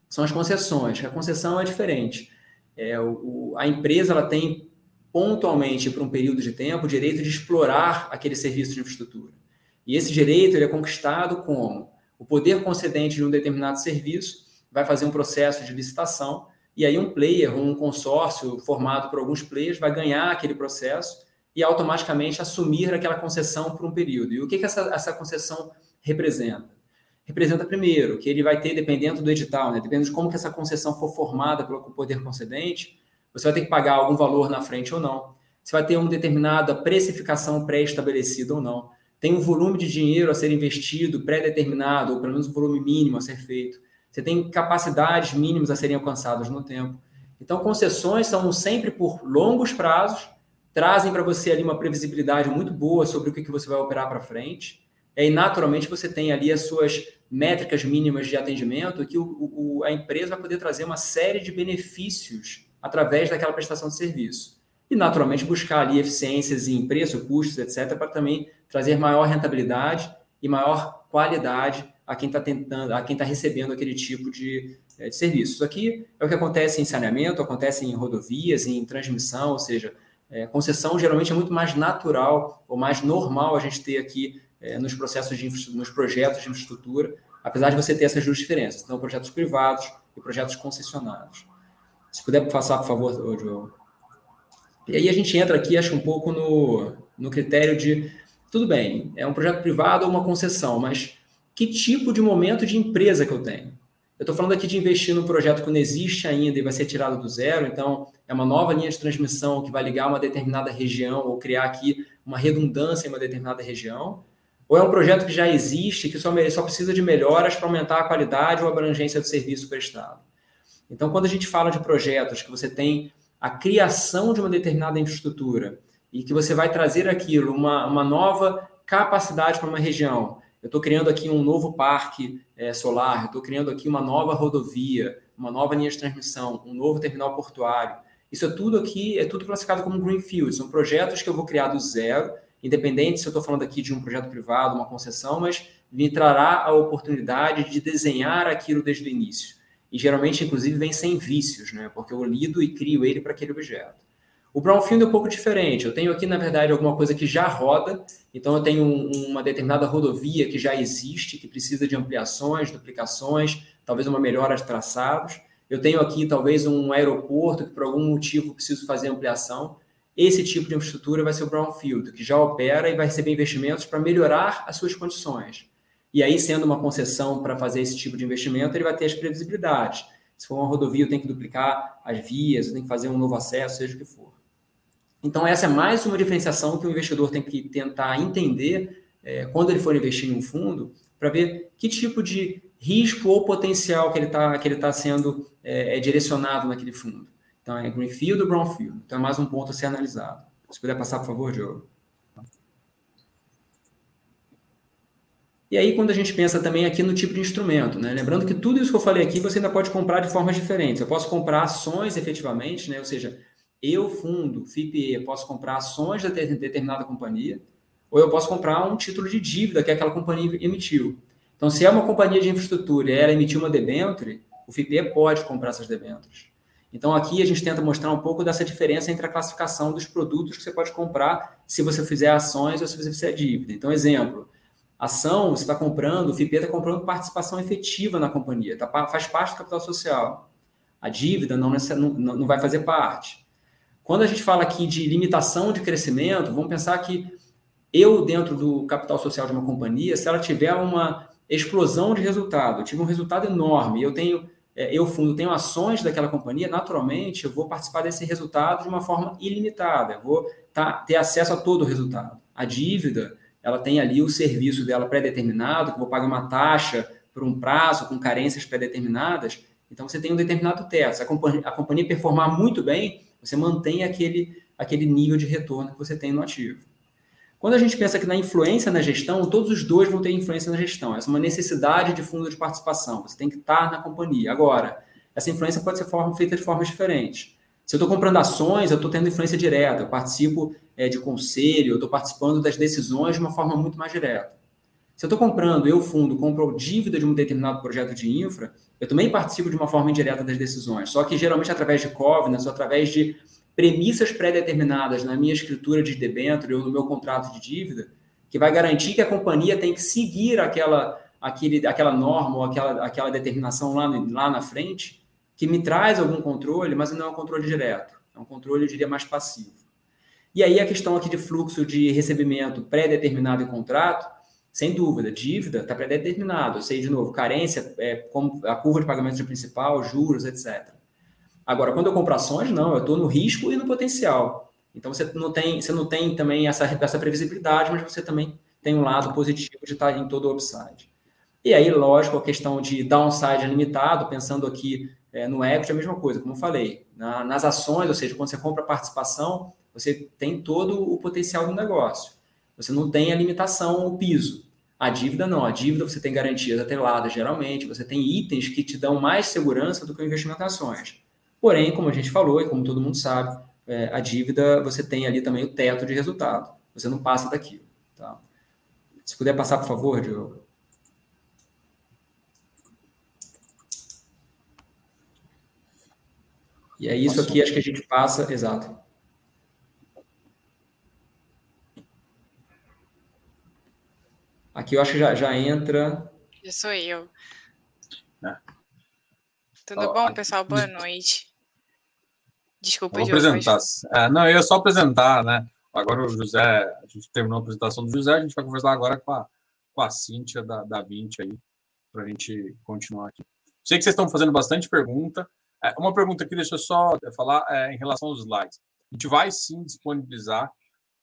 São as concessões. A concessão é diferente. É, o, a empresa ela tem pontualmente por um período de tempo o direito de explorar aquele serviço de infraestrutura. E esse direito ele é conquistado como o poder concedente de um determinado serviço vai fazer um processo de licitação e aí um player, um consórcio formado por alguns players vai ganhar aquele processo e automaticamente assumir aquela concessão por um período. E o que, que essa, essa concessão representa? Representa, primeiro, que ele vai ter, dependendo do edital, né, dependendo de como que essa concessão for formada pelo poder concedente, você vai ter que pagar algum valor na frente ou não. Você vai ter uma determinada precificação pré-estabelecida ou não tem um volume de dinheiro a ser investido pré-determinado, ou pelo menos um volume mínimo a ser feito. Você tem capacidades mínimas a serem alcançadas no tempo. Então, concessões são sempre por longos prazos, trazem para você ali uma previsibilidade muito boa sobre o que, que você vai operar para frente. E naturalmente, você tem ali as suas métricas mínimas de atendimento, que o, o, a empresa vai poder trazer uma série de benefícios através daquela prestação de serviço. E, naturalmente, buscar ali eficiências em preço, custos, etc., para também trazer maior rentabilidade e maior qualidade a quem está tentando, a quem está recebendo aquele tipo de, eh, de serviço. Isso aqui é o que acontece em saneamento, acontece em rodovias, em transmissão, ou seja, é, concessão geralmente é muito mais natural ou mais normal a gente ter aqui é, nos processos de nos projetos de infraestrutura, apesar de você ter essas duas diferenças, então projetos privados e projetos concessionados. Se puder passar, por favor, João. E aí a gente entra aqui, acho um pouco no, no critério de tudo bem, é um projeto privado ou uma concessão, mas que tipo de momento de empresa que eu tenho? Eu estou falando aqui de investir num projeto que não existe ainda e vai ser tirado do zero, então é uma nova linha de transmissão que vai ligar uma determinada região ou criar aqui uma redundância em uma determinada região, ou é um projeto que já existe, que só, só precisa de melhoras para aumentar a qualidade ou abrangência do serviço prestado. Então, quando a gente fala de projetos que você tem a criação de uma determinada infraestrutura e que você vai trazer aquilo, uma, uma nova capacidade para uma região. Eu estou criando aqui um novo parque é, solar, eu estou criando aqui uma nova rodovia, uma nova linha de transmissão, um novo terminal portuário. Isso é tudo aqui, é tudo classificado como greenfield. São projetos que eu vou criar do zero, independente se eu estou falando aqui de um projeto privado, uma concessão, mas me trará a oportunidade de desenhar aquilo desde o início. E geralmente, inclusive, vem sem vícios, né? porque eu lido e crio ele para aquele objeto. O brownfield é um pouco diferente. Eu tenho aqui, na verdade, alguma coisa que já roda. Então, eu tenho uma determinada rodovia que já existe, que precisa de ampliações, duplicações, talvez uma melhora de traçados. Eu tenho aqui, talvez, um aeroporto que, por algum motivo, preciso fazer ampliação. Esse tipo de infraestrutura vai ser o brownfield, que já opera e vai receber investimentos para melhorar as suas condições. E aí, sendo uma concessão para fazer esse tipo de investimento, ele vai ter as previsibilidades. Se for uma rodovia, eu tenho que duplicar as vias, eu tenho que fazer um novo acesso, seja o que for. Então, essa é mais uma diferenciação que o investidor tem que tentar entender é, quando ele for investir em um fundo, para ver que tipo de risco ou potencial que ele está que ele tá sendo é, é, direcionado naquele fundo. Então, é Greenfield ou Brownfield. Então, é mais um ponto a ser analisado. Se puder passar, por favor, Diogo. E aí, quando a gente pensa também aqui no tipo de instrumento, né? Lembrando que tudo isso que eu falei aqui você ainda pode comprar de formas diferentes. Eu posso comprar ações efetivamente, né? Ou seja, eu, fundo, FIPE, posso comprar ações de determinada companhia, ou eu posso comprar um título de dívida que aquela companhia emitiu. Então, se é uma companhia de infraestrutura e ela emitiu uma debenture, o FIPE pode comprar essas debêntures. Então, aqui a gente tenta mostrar um pouco dessa diferença entre a classificação dos produtos que você pode comprar se você fizer ações ou se você fizer dívida. Então, exemplo, ação, você está comprando, o FIPE está comprando participação efetiva na companhia, tá, faz parte do capital social. A dívida não, não, não vai fazer parte. Quando a gente fala aqui de limitação de crescimento, vamos pensar que eu, dentro do capital social de uma companhia, se ela tiver uma explosão de resultado, eu tive um resultado enorme, eu tenho, é, eu fundo, tenho ações daquela companhia, naturalmente eu vou participar desse resultado de uma forma ilimitada, eu vou tá, ter acesso a todo o resultado. A dívida, ela tem ali o serviço dela pré-determinado, que eu vou pagar uma taxa por um prazo, com carências pré-determinadas, então você tem um determinado teto. Se a companhia, a companhia performar muito bem, você mantém aquele, aquele nível de retorno que você tem no ativo. Quando a gente pensa que na influência na gestão, todos os dois vão ter influência na gestão. Essa é uma necessidade de fundo de participação. Você tem que estar na companhia. Agora, essa influência pode ser feita de formas diferentes. Se eu estou comprando ações, eu estou tendo influência direta, eu participo é, de conselho, eu estou participando das decisões de uma forma muito mais direta. Se eu estou comprando, eu fundo, compro dívida de um determinado projeto de infra, eu também participo de uma forma indireta das decisões, só que geralmente através de covenants, ou através de premissas pré-determinadas na minha escritura de debênture ou no meu contrato de dívida, que vai garantir que a companhia tem que seguir aquela, aquele, aquela norma ou aquela, aquela determinação lá, lá na frente, que me traz algum controle, mas não é um controle direto, é um controle, eu diria, mais passivo. E aí a questão aqui de fluxo de recebimento pré-determinado em contrato, sem dúvida, dívida está pré-determinado, eu sei de novo, carência, é, como a curva de pagamento de principal, juros, etc. Agora, quando eu compro ações, não, eu estou no risco e no potencial. Então você não tem, você não tem também essa, essa previsibilidade, mas você também tem um lado positivo de estar em todo o upside. E aí, lógico, a questão de downside limitado, pensando aqui é, no equity é a mesma coisa, como eu falei. Na, nas ações, ou seja, quando você compra participação, você tem todo o potencial do negócio. Você não tem a limitação, o piso. A dívida não. A dívida você tem garantias atreladas, geralmente. Você tem itens que te dão mais segurança do que o investimento em ações. Porém, como a gente falou e como todo mundo sabe, é, a dívida você tem ali também o teto de resultado. Você não passa daquilo. Tá? Se puder passar, por favor, Diogo. E é isso aqui, acho que a gente passa, exato. Aqui eu acho que já, já entra. Já sou eu. É. Tudo bom, pessoal? Boa noite. Desculpa, Vou apresentar. É, não, eu ia só apresentar, né? Agora o José, a gente terminou a apresentação do José, a gente vai conversar agora com a, com a Cíntia da, da 20 aí, para a gente continuar aqui. Sei que vocês estão fazendo bastante pergunta. É, uma pergunta que deixa eu só falar é, em relação aos slides. A gente vai sim disponibilizar,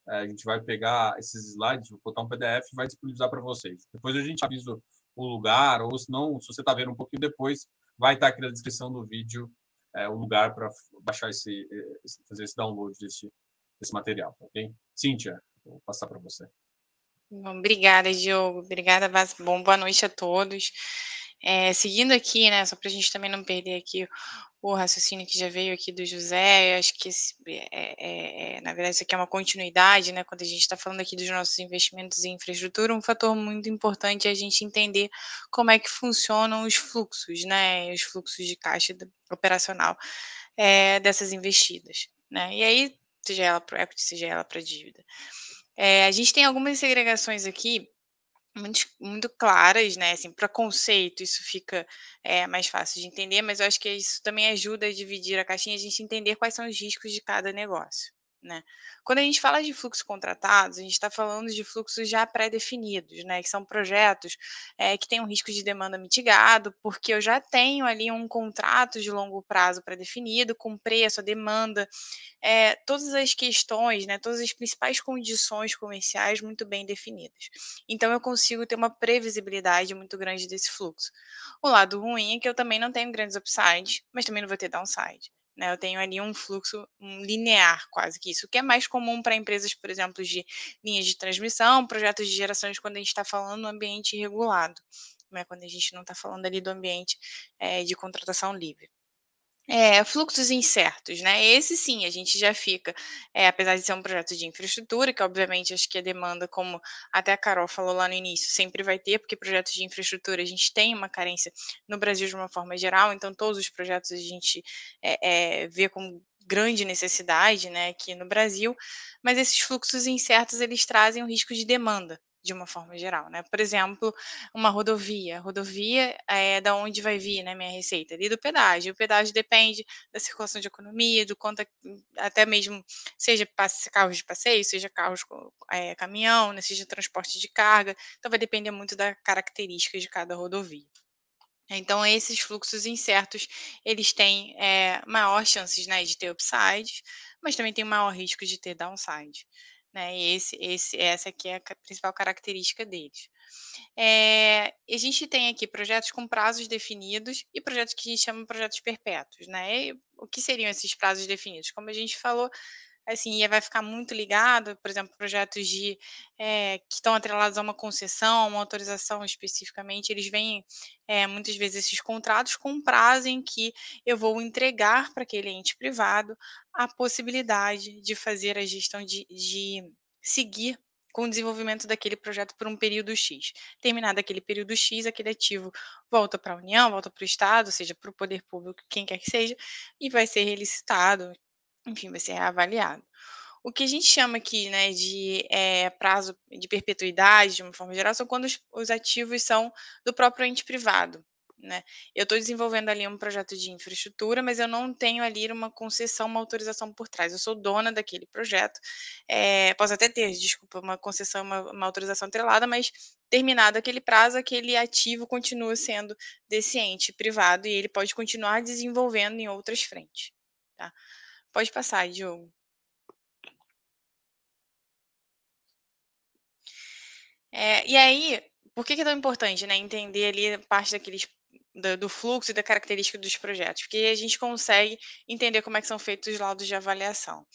é, a gente vai pegar esses slides, vou botar um PDF e vai disponibilizar para vocês. Depois a gente avisa o lugar, ou se não, se você está vendo um pouquinho depois, vai estar aqui na descrição do vídeo é, o lugar para baixar esse, fazer esse download desse, desse material, tá ok? Cíntia, vou passar para você. Bom, obrigada, Diogo. Obrigada, Vaz. Bom, boa noite a todos. É, seguindo aqui, né, só para a gente também não perder aqui o raciocínio que já veio aqui do José, acho que esse, é, é, é, na verdade isso aqui é uma continuidade, né, quando a gente está falando aqui dos nossos investimentos em infraestrutura, um fator muito importante é a gente entender como é que funcionam os fluxos, né, os fluxos de caixa operacional é, dessas investidas, né, e aí, seja ela para equity, seja ela para dívida. É, a gente tem algumas segregações aqui muito, muito claras, né? Assim, para conceito, isso fica é, mais fácil de entender, mas eu acho que isso também ajuda a dividir a caixinha, a gente entender quais são os riscos de cada negócio. Né? Quando a gente fala de fluxos contratados, a gente está falando de fluxos já pré-definidos, né? que são projetos é, que têm um risco de demanda mitigado, porque eu já tenho ali um contrato de longo prazo pré-definido, com preço, a demanda, é, todas as questões, né? todas as principais condições comerciais muito bem definidas. Então, eu consigo ter uma previsibilidade muito grande desse fluxo. O lado ruim é que eu também não tenho grandes upsides, mas também não vou ter downside. Né? Eu tenho ali um fluxo linear, quase que isso, que é mais comum para empresas, por exemplo, de linhas de transmissão, projetos de gerações, quando a gente está falando no ambiente regulado, né? quando a gente não está falando ali do ambiente é, de contratação livre. É, fluxos incertos, né? Esse sim, a gente já fica, é, apesar de ser um projeto de infraestrutura, que obviamente acho que a demanda, como até a Carol falou lá no início, sempre vai ter, porque projetos de infraestrutura a gente tem uma carência no Brasil de uma forma geral, então todos os projetos a gente é, vê com grande necessidade, né, aqui no Brasil, mas esses fluxos incertos eles trazem o risco de demanda, de uma forma geral, né? Por exemplo, uma rodovia. Rodovia é da onde vai vir, né, minha receita? Ali do pedágio. O pedágio depende da circulação de economia, do quanto, até mesmo, seja carros de passeio, seja carros é, caminhão, né, seja transporte de carga. Então, vai depender muito da característica de cada rodovia. Então, esses fluxos incertos, eles têm é, maior chances né, de ter upside, mas também tem maior risco de ter downside né? Esse, esse, essa aqui é a principal característica deles. É, a gente tem aqui projetos com prazos definidos e projetos que a gente chama de projetos perpétuos, né? E o que seriam esses prazos definidos? Como a gente falou, assim, vai ficar muito ligado, por exemplo, projetos de é, que estão atrelados a uma concessão, uma autorização especificamente, eles vêm é, muitas vezes esses contratos com prazo em que eu vou entregar para aquele ente privado a possibilidade de fazer a gestão de, de seguir com o desenvolvimento daquele projeto por um período X. Terminado aquele período X, aquele ativo volta para a União, volta para o Estado, seja para o poder público, quem quer que seja, e vai ser relicitado, enfim, vai ser avaliado. O que a gente chama aqui né, de é, prazo de perpetuidade, de uma forma geral, são quando os, os ativos são do próprio ente privado. Né? Eu estou desenvolvendo ali um projeto de infraestrutura, mas eu não tenho ali uma concessão, uma autorização por trás. Eu sou dona daquele projeto. É, posso até ter, desculpa, uma concessão, uma, uma autorização atrelada, mas terminado aquele prazo, aquele ativo continua sendo desse ente privado e ele pode continuar desenvolvendo em outras frentes. Tá? Pode passar, Diogo. É, e aí, por que, que é tão importante, né, entender ali parte daqueles do, do, fluxo e da característica dos projetos? Porque a gente consegue entender como é que são feitos os laudos de avaliação.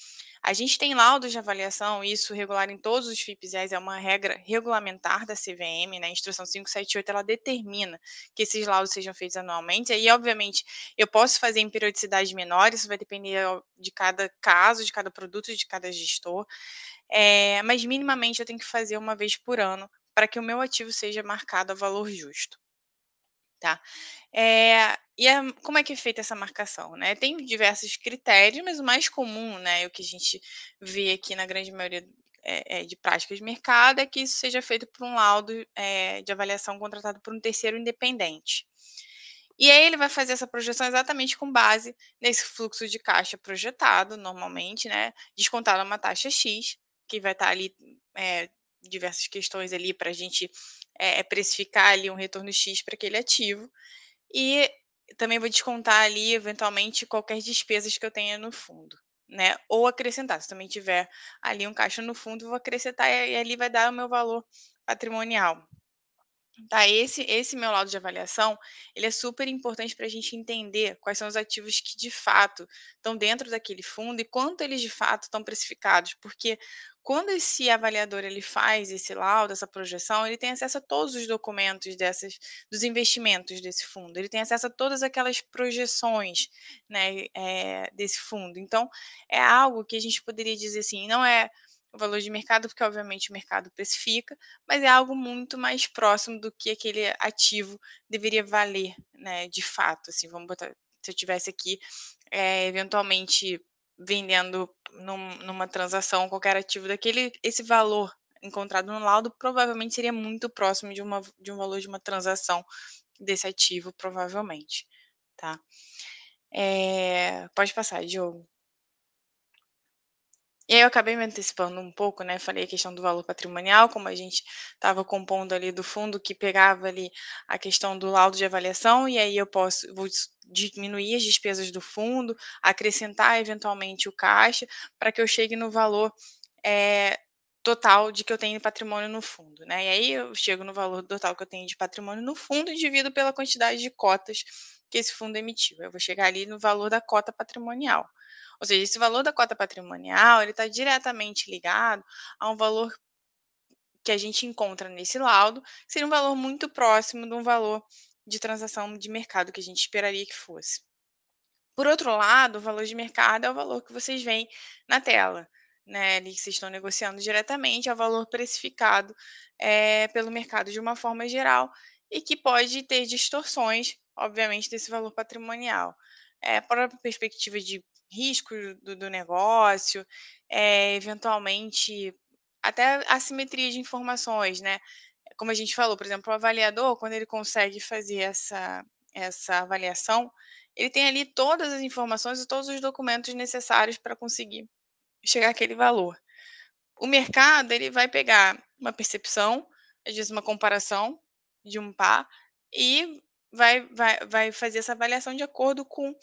A gente tem laudos de avaliação, isso regular em todos os FIPS, é uma regra regulamentar da CVM, né? A instrução 578, ela determina que esses laudos sejam feitos anualmente. Aí, obviamente, eu posso fazer em periodicidade menor, isso vai depender de cada caso, de cada produto, de cada gestor. É, mas minimamente eu tenho que fazer uma vez por ano para que o meu ativo seja marcado a valor justo. Tá? É, e a, como é que é feita essa marcação? Né? Tem diversos critérios, mas o mais comum, né, o que a gente vê aqui na grande maioria é, é, de práticas de mercado, é que isso seja feito por um laudo é, de avaliação contratado por um terceiro independente. E aí ele vai fazer essa projeção exatamente com base nesse fluxo de caixa projetado, normalmente, né, descontado uma taxa X, que vai estar ali é, diversas questões ali para a gente é, precificar ali um retorno X para aquele ativo. E também vou descontar ali, eventualmente, qualquer despesas que eu tenha no fundo. Né? Ou acrescentar. Se também tiver ali um caixa no fundo, vou acrescentar e ali vai dar o meu valor patrimonial. Tá, esse, esse meu laudo de avaliação, ele é super importante para a gente entender quais são os ativos que de fato estão dentro daquele fundo e quanto eles de fato estão precificados, porque quando esse avaliador ele faz esse laudo, essa projeção, ele tem acesso a todos os documentos dessas, dos investimentos desse fundo, ele tem acesso a todas aquelas projeções né, é, desse fundo. Então, é algo que a gente poderia dizer assim, não é o valor de mercado, porque obviamente o mercado precifica, mas é algo muito mais próximo do que aquele ativo deveria valer, né, de fato. Assim, vamos botar, se eu tivesse aqui, é, eventualmente vendendo num, numa transação qualquer ativo daquele, esse valor encontrado no laudo provavelmente seria muito próximo de, uma, de um valor de uma transação desse ativo, provavelmente, tá? É, pode passar, Diogo. E aí eu acabei me antecipando um pouco, né? Falei a questão do valor patrimonial, como a gente estava compondo ali do fundo que pegava ali a questão do laudo de avaliação, e aí eu posso vou diminuir as despesas do fundo, acrescentar eventualmente o caixa, para que eu chegue no valor é, total de que eu tenho patrimônio no fundo, né? E aí eu chego no valor total que eu tenho de patrimônio no fundo e divido pela quantidade de cotas que esse fundo emitiu. Eu vou chegar ali no valor da cota patrimonial. Ou seja, esse valor da cota patrimonial ele está diretamente ligado a um valor que a gente encontra nesse laudo, seria um valor muito próximo de um valor de transação de mercado que a gente esperaria que fosse. Por outro lado, o valor de mercado é o valor que vocês veem na tela, né? Ali que vocês estão negociando diretamente, é o valor precificado é, pelo mercado de uma forma geral e que pode ter distorções, obviamente, desse valor patrimonial. É, para a perspectiva de risco do, do negócio, é, eventualmente até assimetria de informações, né? Como a gente falou, por exemplo, o avaliador, quando ele consegue fazer essa, essa avaliação, ele tem ali todas as informações e todos os documentos necessários para conseguir chegar àquele valor. O mercado, ele vai pegar uma percepção, às vezes uma comparação de um par, e vai, vai, vai fazer essa avaliação de acordo com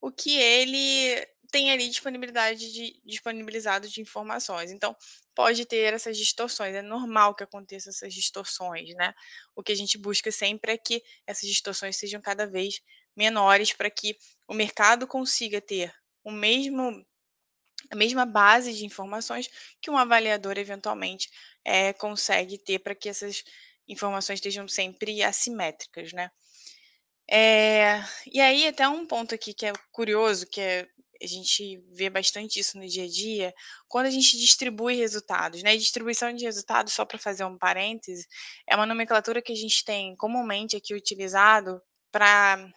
o que ele tem ali disponibilidade de disponibilizado de informações. Então, pode ter essas distorções. É normal que aconteçam essas distorções, né? O que a gente busca sempre é que essas distorções sejam cada vez menores para que o mercado consiga ter o mesmo a mesma base de informações que um avaliador eventualmente é, consegue ter para que essas informações estejam sempre assimétricas, né? É, e aí, até um ponto aqui que é curioso, que é, a gente vê bastante isso no dia a dia, quando a gente distribui resultados, né? E distribuição de resultados, só para fazer um parêntese, é uma nomenclatura que a gente tem comumente aqui utilizado para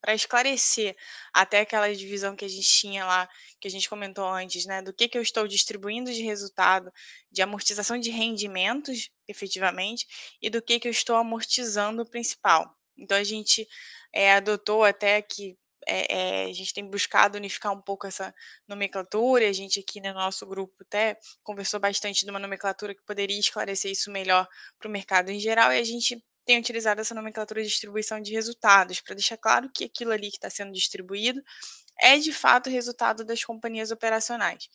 para esclarecer até aquela divisão que a gente tinha lá, que a gente comentou antes, né, do que, que eu estou distribuindo de resultado de amortização de rendimentos, efetivamente, e do que, que eu estou amortizando o principal. Então, a gente é, adotou até que é, é, a gente tem buscado unificar um pouco essa nomenclatura, a gente aqui no nosso grupo até conversou bastante de uma nomenclatura que poderia esclarecer isso melhor para o mercado em geral, e a gente tem utilizado essa nomenclatura de distribuição de resultados, para deixar claro que aquilo ali que está sendo distribuído é de fato resultado das companhias operacionais,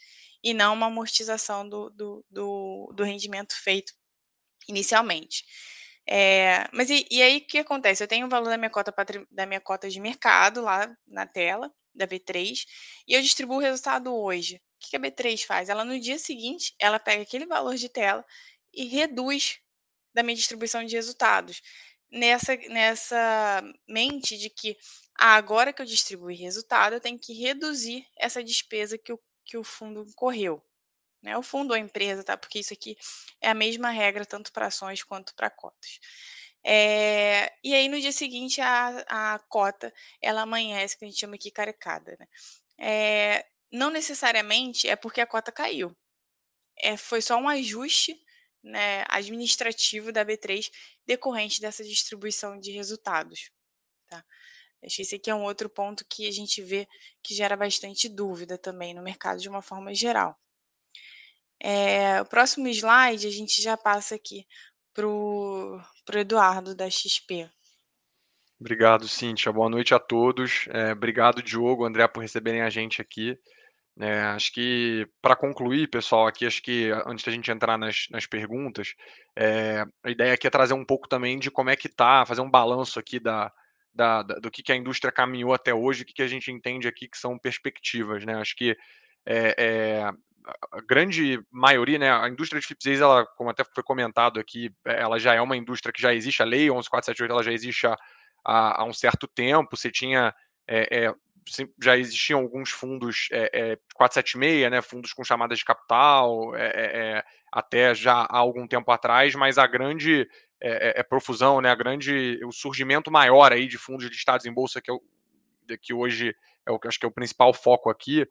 e não uma amortização do, do, do, do rendimento feito inicialmente. É, mas e, e, aí o que acontece? Eu tenho o valor da minha cota da minha cota de mercado lá na tela da B3 e eu distribuo o resultado hoje. O que a B3 faz? Ela no dia seguinte ela pega aquele valor de tela e reduz da minha distribuição de resultados. Nessa, nessa mente de que ah, agora que eu distribuí resultado, eu tenho que reduzir essa despesa que o, que o fundo correu. Né? O fundo ou a empresa, tá? Porque isso aqui é a mesma regra tanto para ações quanto para cotas. É, e aí no dia seguinte a, a cota ela amanhece, que a gente chama aqui carecada. Né? É, não necessariamente é porque a cota caiu. É, foi só um ajuste né, administrativo da B3 decorrente dessa distribuição de resultados. Tá? Acho que esse aqui é um outro ponto que a gente vê que gera bastante dúvida também no mercado de uma forma geral. É, o próximo slide a gente já passa aqui para o Eduardo da XP. Obrigado, Cíntia. Boa noite a todos. É, obrigado, Diogo, André, por receberem a gente aqui. É, acho que, para concluir, pessoal, aqui, acho que antes da gente entrar nas, nas perguntas, é, a ideia aqui é trazer um pouco também de como é que tá, fazer um balanço aqui da, da, da do que, que a indústria caminhou até hoje, o que, que a gente entende aqui que são perspectivas, né? Acho que é, é, a grande maioria, né, a indústria de FIPS, ela, como até foi comentado aqui, ela já é uma indústria que já existe, a lei 11478 ela já existe há, há, um certo tempo, você tinha é, é, já existiam alguns fundos é, é, 476, né, fundos com chamadas de capital, até já há algum tempo atrás, mas a grande profusão, né, a grande, o surgimento maior aí de fundos listados em bolsa, que, é que hoje é o acho que é o principal foco aqui,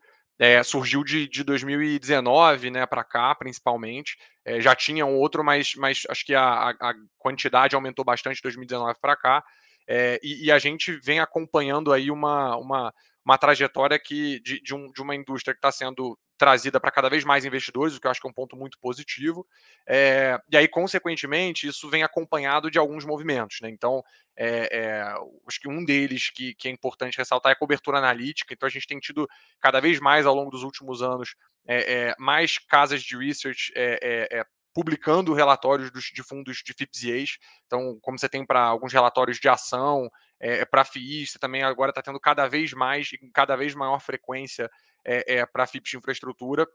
surgiu de, de 2019 né, para cá, principalmente. já tinha um outro, mas, mas acho que a, a quantidade aumentou bastante de 2019 para cá. É, e, e, a gente vem acompanhando aí uma, uma, uma trajetória que, de, de, um, de uma indústria que está sendo trazida para cada vez mais investidores, o que eu acho que é um ponto muito positivo. É, e aí, consequentemente, isso vem acompanhado de alguns movimentos. Né? Então, é, é, acho que um deles que, que, é importante ressaltar é a cobertura analítica. Então, a gente tem tido cada vez mais ao longo dos últimos anos mais casas de research publicando relatórios dos, de fundos de FIPS Então, como você tem para alguns relatórios de ação, é, para FIIs, você também agora está tendo cada vez mais e cada vez maior frequência é, é, para FIPS de infraestrutura,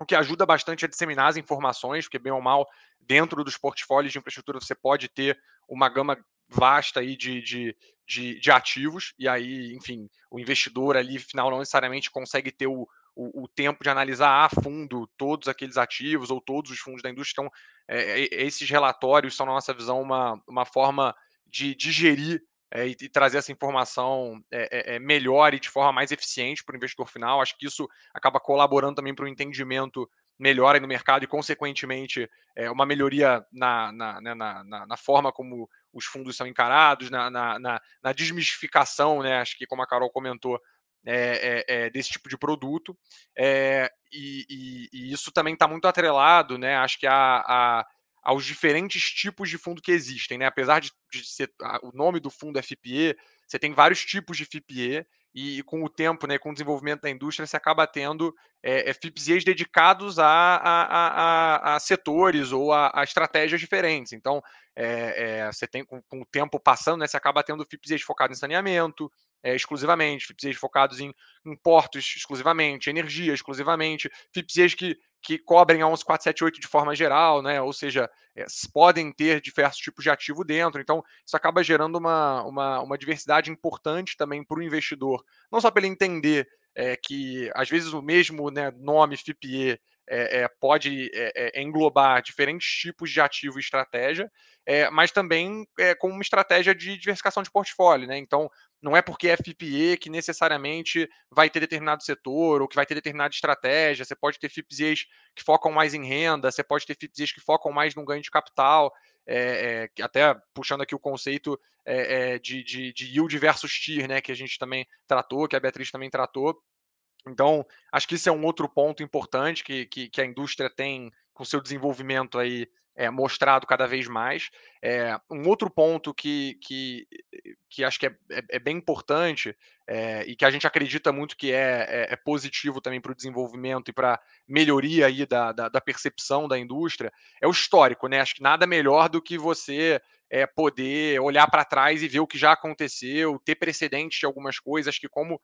o que ajuda bastante a disseminar as informações, porque bem ou mal, dentro dos portfólios de infraestrutura você pode ter uma gama vasta aí de, de, de, de ativos, e aí, enfim, o investidor ali, final, não necessariamente consegue ter o, o, o, tempo de analisar a fundo todos aqueles ativos ou todos os fundos da indústria. Então, é, é, esses relatórios são, na nossa visão, uma, uma forma de digerir é, e, trazer essa informação é, é, melhor e de forma mais eficiente para o investidor final. Acho que isso acaba colaborando também para o entendimento melhor no mercado e, consequentemente, uma melhoria na, na, né, na, na, na, forma como os fundos são encarados, na, na, na, desmistificação, né? Acho que, como a Carol comentou, é, é, é, desse tipo de produto. E, e, e, isso também está muito atrelado, né? Acho que a, a, aos diferentes tipos de fundo que existem, né? Apesar de, ser o nome do fundo FPE, você tem vários tipos de FPE e com o tempo, né, com o desenvolvimento da indústria, você acaba tendo é, FPEs dedicados a, a, a, a, setores ou a, estratégias diferentes. Então, é, é, você tem com, com, o tempo passando, né, você acaba tendo FPEs focados em saneamento, é, exclusivamente, FIPS focados em, em, portos exclusivamente, energia exclusivamente, FIPS que, que cobrem a 11478 de forma geral, né? ou seja, é, podem ter diversos tipos de ativo dentro, então isso acaba gerando uma, uma, uma diversidade importante também para o investidor, não só para ele entender é, que às vezes o mesmo né, nome FIPE é, é, pode é, englobar diferentes tipos de ativo e estratégia, mas também como uma estratégia de diversificação de portfólio. Né? Então, não é porque é FIPE que necessariamente vai ter determinado setor ou que vai ter determinada estratégia. Você pode ter FIPEs que focam mais em renda, você pode ter FIPEs que focam mais no ganho de capital. É, é, até puxando aqui o conceito é, de, de, de, yield versus TIR, né, que a gente também tratou, que a Beatriz também tratou. Então, acho que isso é um outro ponto importante que, que, que a indústria tem com seu desenvolvimento aí é, mostrado cada vez mais. É, um outro ponto que, que, que acho que é, é, é bem importante é, e que a gente acredita muito que é, é, é positivo também para o desenvolvimento e para melhoria aí da, da, da, percepção da indústria é o histórico, né? Acho que nada melhor do que você poder olhar para trás e ver o que já aconteceu, ter precedentes de algumas coisas que como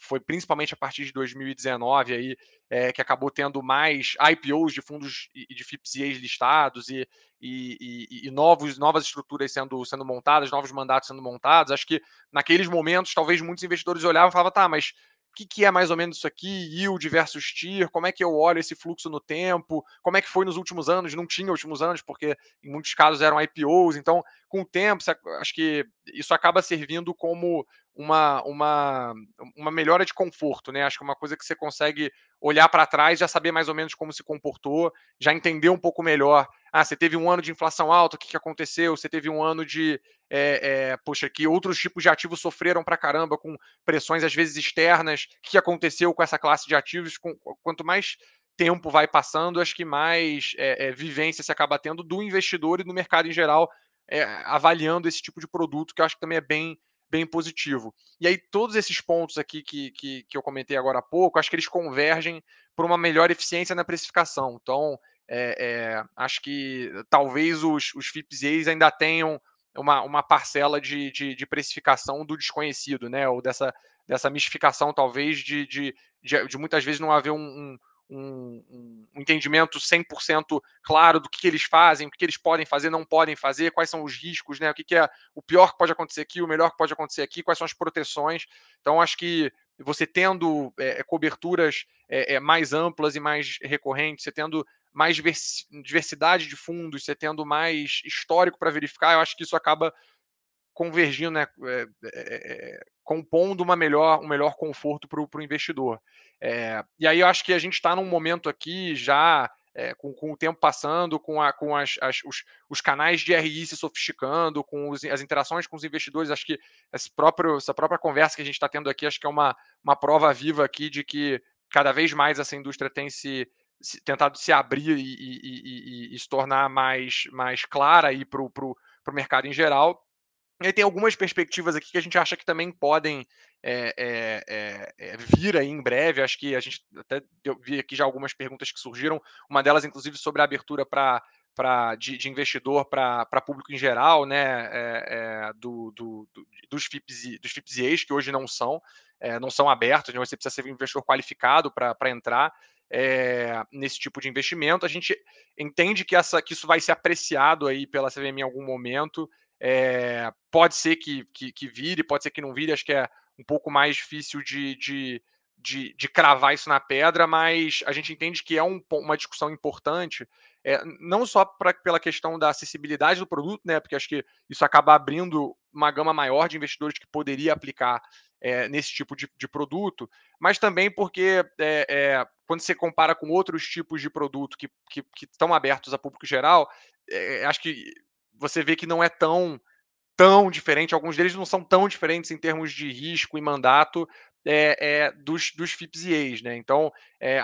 foi principalmente a partir de 2019 aí, é, que acabou tendo mais IPOs de fundos e de FIPS listados e, e, e, e, novos, novas estruturas sendo, sendo montadas, novos mandatos sendo montados. Acho que naqueles momentos, talvez muitos investidores olhavam e falavam, tá, mas que, que, é mais ou menos isso aqui? Yield versus TIR, como é que eu olho esse fluxo no tempo? Como é que foi nos últimos anos? Não tinha últimos anos, porque em muitos casos eram IPOs, então, com o tempo, acho que isso acaba servindo como uma, uma, uma melhora de conforto, né? Acho que é uma coisa que você consegue olhar para trás, já saber mais ou menos como se comportou, já entender um pouco melhor. Ah, você teve um ano de inflação alta, o que, que aconteceu? Você teve um ano de, é, é, poxa, que outros tipos de ativos sofreram para caramba com pressões às vezes externas. Que aconteceu com essa classe de ativos? Com, quanto mais tempo vai passando, acho que mais é, vivência se acaba tendo do investidor e do mercado em geral, avaliando esse tipo de produto, que eu acho que também é bem bem positivo. E aí, todos esses pontos aqui que, que, que eu comentei agora há pouco, acho que eles convergem para uma melhor eficiência na precificação. Então, acho que talvez os, os FIPS ainda tenham uma, uma parcela de, de, de, precificação do desconhecido, né? Ou dessa, dessa mistificação, talvez, de, de, de, de muitas vezes não haver um, um um, um, entendimento 100% claro do que, que, eles fazem, o que, que, eles podem fazer, não podem fazer, quais são os riscos, né? o que, que, é o pior que pode acontecer aqui, o melhor que pode acontecer aqui, quais são as proteções. Então, acho que você tendo é, coberturas é, é, mais amplas e mais recorrentes, você tendo mais diversidade de fundos, você tendo mais histórico para verificar, eu acho que isso acaba convergindo, né, é, é, compondo uma melhor, um melhor conforto para o investidor. É, e aí eu acho que a gente está num momento aqui já é, com, com, o tempo passando, com, a, com as, as, os, os, canais de RI se sofisticando, com os, as interações com os investidores, acho que esse próprio, essa própria conversa que a gente está tendo aqui, acho que é uma, uma prova viva aqui de que cada vez mais essa indústria tem se, tentado se abrir e, e, e, e, se tornar mais, mais clara para o mercado em geral. E tem algumas perspectivas aqui que a gente acha que também podem é, é, é, vir aí em breve. Acho que a gente até vi aqui já algumas perguntas que surgiram, uma delas, inclusive, sobre a abertura para. Pra, de, de investidor para público em geral, né, é, do, do, do, dos FIPS, dos FIPS que hoje não são, não são abertos, né, você precisa ser um investidor qualificado para entrar. É, nesse tipo de investimento. A gente entende que, essa, que isso vai ser apreciado aí pela CVM em algum momento. É, pode ser que, que, que, vire, pode ser que não vire, acho que é um pouco mais difícil de, de, de, de cravar isso na pedra, mas a gente entende que é um, uma discussão importante, é, não só pra, pela questão da acessibilidade do produto, né, porque acho que isso acaba abrindo uma gama maior de investidores que poderia aplicar é, nesse tipo de, de, produto, mas também porque é, é, quando você compara com outros tipos de produto que, que, que estão abertos a público geral, acho que você vê que não é tão tão diferente, alguns deles não são tão diferentes em termos de risco e mandato dos, dos FIPS né? Então,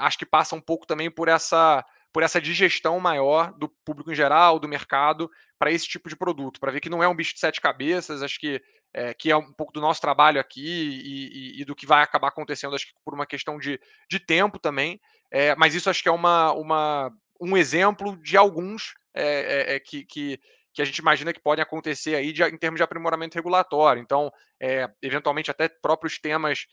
acho que passa um pouco também por essa, por essa digestão maior do público em geral, do mercado, para esse tipo de produto, para ver que não é um bicho de sete cabeças, acho que é, que é um pouco do nosso trabalho aqui e, e, e, do que vai acabar acontecendo, acho que por uma questão de, de tempo também, é, mas isso acho que é uma, uma, um exemplo de alguns é, que, que que a gente imagina que podem acontecer aí de, em termos de aprimoramento regulatório. Então, eventualmente, até próprios temas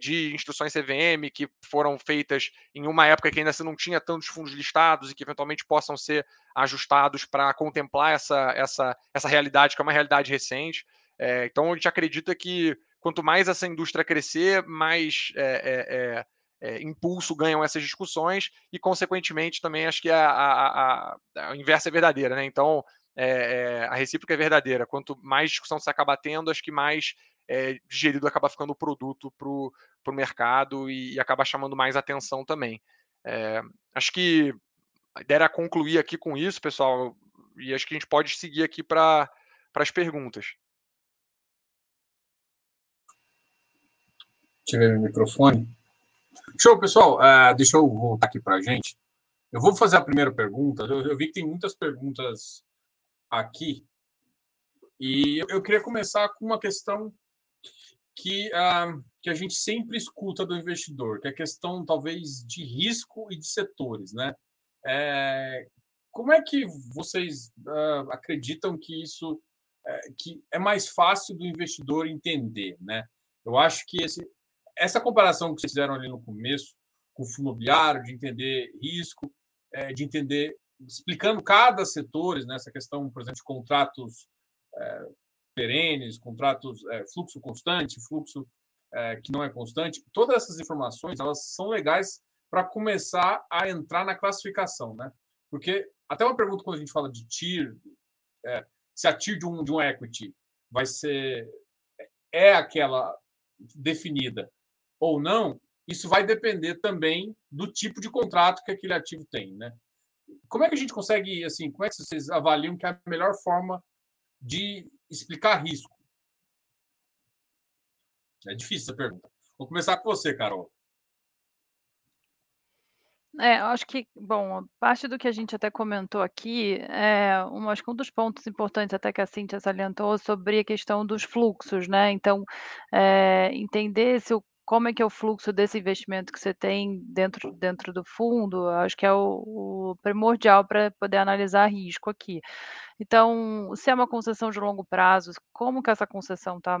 de instruções CVM que foram feitas em uma época que ainda se não tinha tantos fundos listados e que eventualmente possam ser ajustados para contemplar essa, essa, essa realidade, que é uma realidade recente. É, então, a gente acredita que quanto mais essa indústria crescer, mais é, é, impulso ganham essas discussões e, consequentemente, também acho que a, a, a, a inversa é verdadeira. Né? Então, é, a recíproca é verdadeira. Quanto mais discussão você acaba tendo, acho que mais é, digerido acaba ficando o produto para o mercado e, e, acaba chamando mais atenção também. É, acho que a concluir aqui com isso, pessoal, e acho que a gente pode seguir aqui para as perguntas. Tirei o microfone. Show, pessoal. Uh, deixa eu voltar aqui para a gente. Eu vou fazer a primeira pergunta. Eu, eu, vi que tem muitas perguntas aqui. E eu, eu queria começar com uma questão que, uh, que a gente sempre escuta do investidor, que é a questão, talvez, de risco e de setores, né? É, como é que vocês uh, acreditam que isso que é mais fácil do investidor entender, né? Eu acho que esse, essa comparação que vocês fizeram ali no começo com o fundo imobiliário, de entender risco, é, de entender, explicando cada setor, né, questão, por exemplo, de contratos é, perenes, contratos, é, fluxo constante, fluxo é, que não é constante, todas essas informações elas são legais para começar a entrar na classificação, né? Porque até uma pergunta quando a gente fala de TIR, é, se a TIR de um, de um equity vai ser é aquela definida ou não, isso vai depender também do tipo de contrato que aquele ativo tem, né? Como é que a gente consegue, assim, como é que vocês avaliam que é a melhor forma de explicar risco? É difícil essa pergunta. Vou começar com você, Carol. É, acho que, bom, parte do que a gente até comentou aqui, é, um, acho que um dos pontos importantes até que a Cintia salientou sobre a questão dos fluxos, né? Então, é, entender se o como é que é o fluxo desse investimento que você tem dentro, dentro do fundo, acho que é o, o primordial para poder analisar risco aqui. Então, se é uma concessão de longo prazo, como que essa concessão está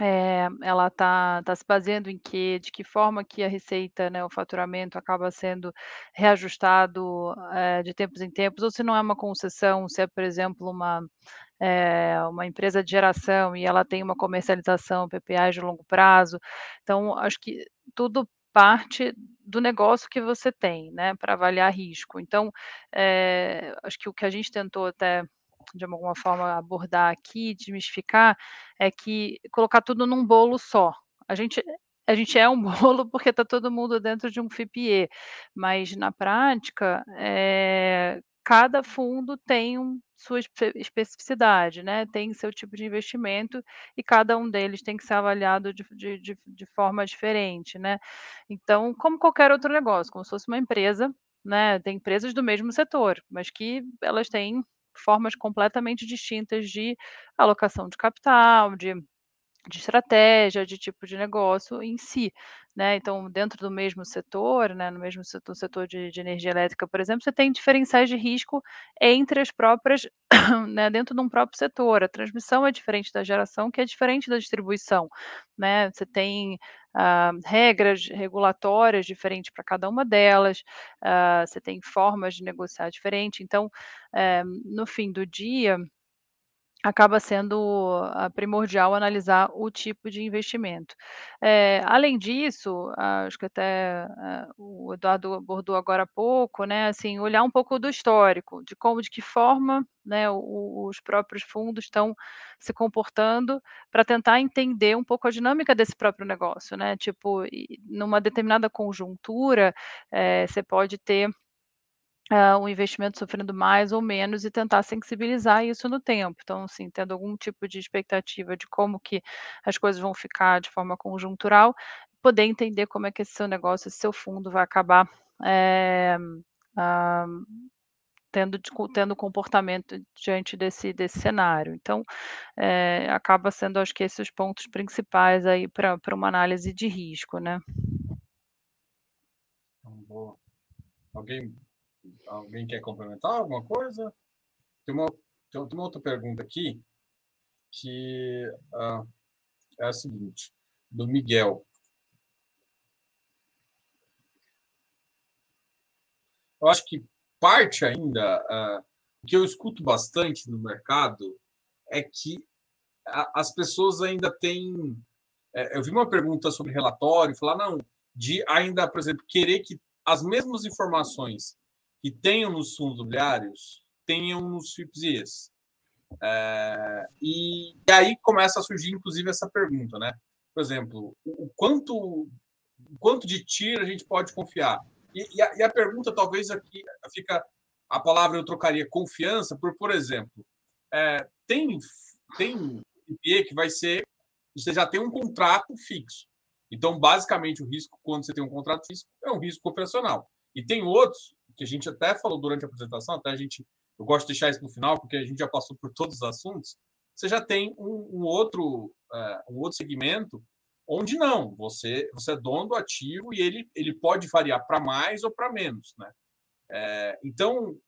é, ela está tá se baseando em quê? De que forma que a receita, né, o faturamento acaba sendo reajustado é, de tempos em tempos, ou se não é uma concessão, se é, por exemplo, uma, é, uma empresa de geração e ela tem uma comercialização, PPA de longo prazo. Então, acho que tudo parte do negócio que você tem, né, para avaliar risco. Então, é, acho que o que a gente tentou até de alguma forma abordar aqui, desmistificar, é que colocar tudo num bolo só. A gente a gente é um [LAUGHS] bolo porque está todo mundo dentro de um FIPE, mas na prática, é, cada fundo tem um, sua especificidade, né? tem seu tipo de investimento e cada um deles tem que ser avaliado de, de, de, forma diferente. Né? Então, como qualquer outro negócio, como se fosse uma empresa, né? tem empresas do mesmo setor, mas que elas têm formas completamente distintas de alocação de capital, de de estratégia, de tipo de negócio em si, né? Então, dentro do mesmo setor, né, no mesmo setor, setor de, de, energia elétrica, por exemplo, você tem diferenciais de risco entre as próprias, [COUGHS] né, dentro de um próprio setor. A transmissão é diferente da geração, que é diferente da distribuição, né? Você tem uh, regras regulatórias diferentes para cada uma delas, uh, você tem formas de negociar diferente. Então, uh, no fim do dia, acaba sendo ah, primordial analisar o tipo de investimento. É, além disso, acho que até uh, o Eduardo abordou agora há pouco, né, assim, olhar um pouco do histórico, de como, de que forma né, os próprios fundos estão se comportando para tentar entender um pouco a dinâmica desse próprio negócio, né, tipo, numa determinada conjuntura, é, você pode ter uh, o investimento sofrendo mais ou menos e tentar sensibilizar isso no tempo. Então, assim, tendo algum tipo de expectativa de como que as coisas vão ficar de forma conjuntural, poder entender como é que esse seu negócio, esse seu fundo vai acabar é, uh, tendo, tendo comportamento diante desse, desse cenário. Então, é, acaba sendo, acho que, esses os pontos principais aí para uma análise de risco, né? Alguém Alguém quer complementar alguma coisa? Tem uma, tem uma outra pergunta aqui, que uh, é a seguinte, do Miguel. Eu acho que parte ainda, uh, que eu escuto bastante no mercado, é que a, as pessoas ainda têm. É, eu vi uma pergunta sobre relatório, falar, não, de ainda, por exemplo, querer que as mesmas informações que tenham nos fundos imobiliários tenham nos FIPS é, e, e, aí começa a surgir, inclusive, essa pergunta, né? Por exemplo, o, quanto, o quanto de TIR a gente pode confiar? E, e, a, e, a, pergunta, talvez, aqui fica a palavra eu trocaria confiança por, por exemplo, é, tem, tem IPE que vai ser, você já tem um contrato fixo. Então, basicamente, o risco, quando você tem um contrato fixo, é um risco operacional. E tem outros, que a gente até falou durante a apresentação, até a gente, eu gosto de deixar isso no final, porque a gente já passou por todos os assuntos, você já tem um, um outro, uh, um outro segmento onde não, você, você é dono do ativo e ele, ele pode variar para mais ou para menos. Né? É, então,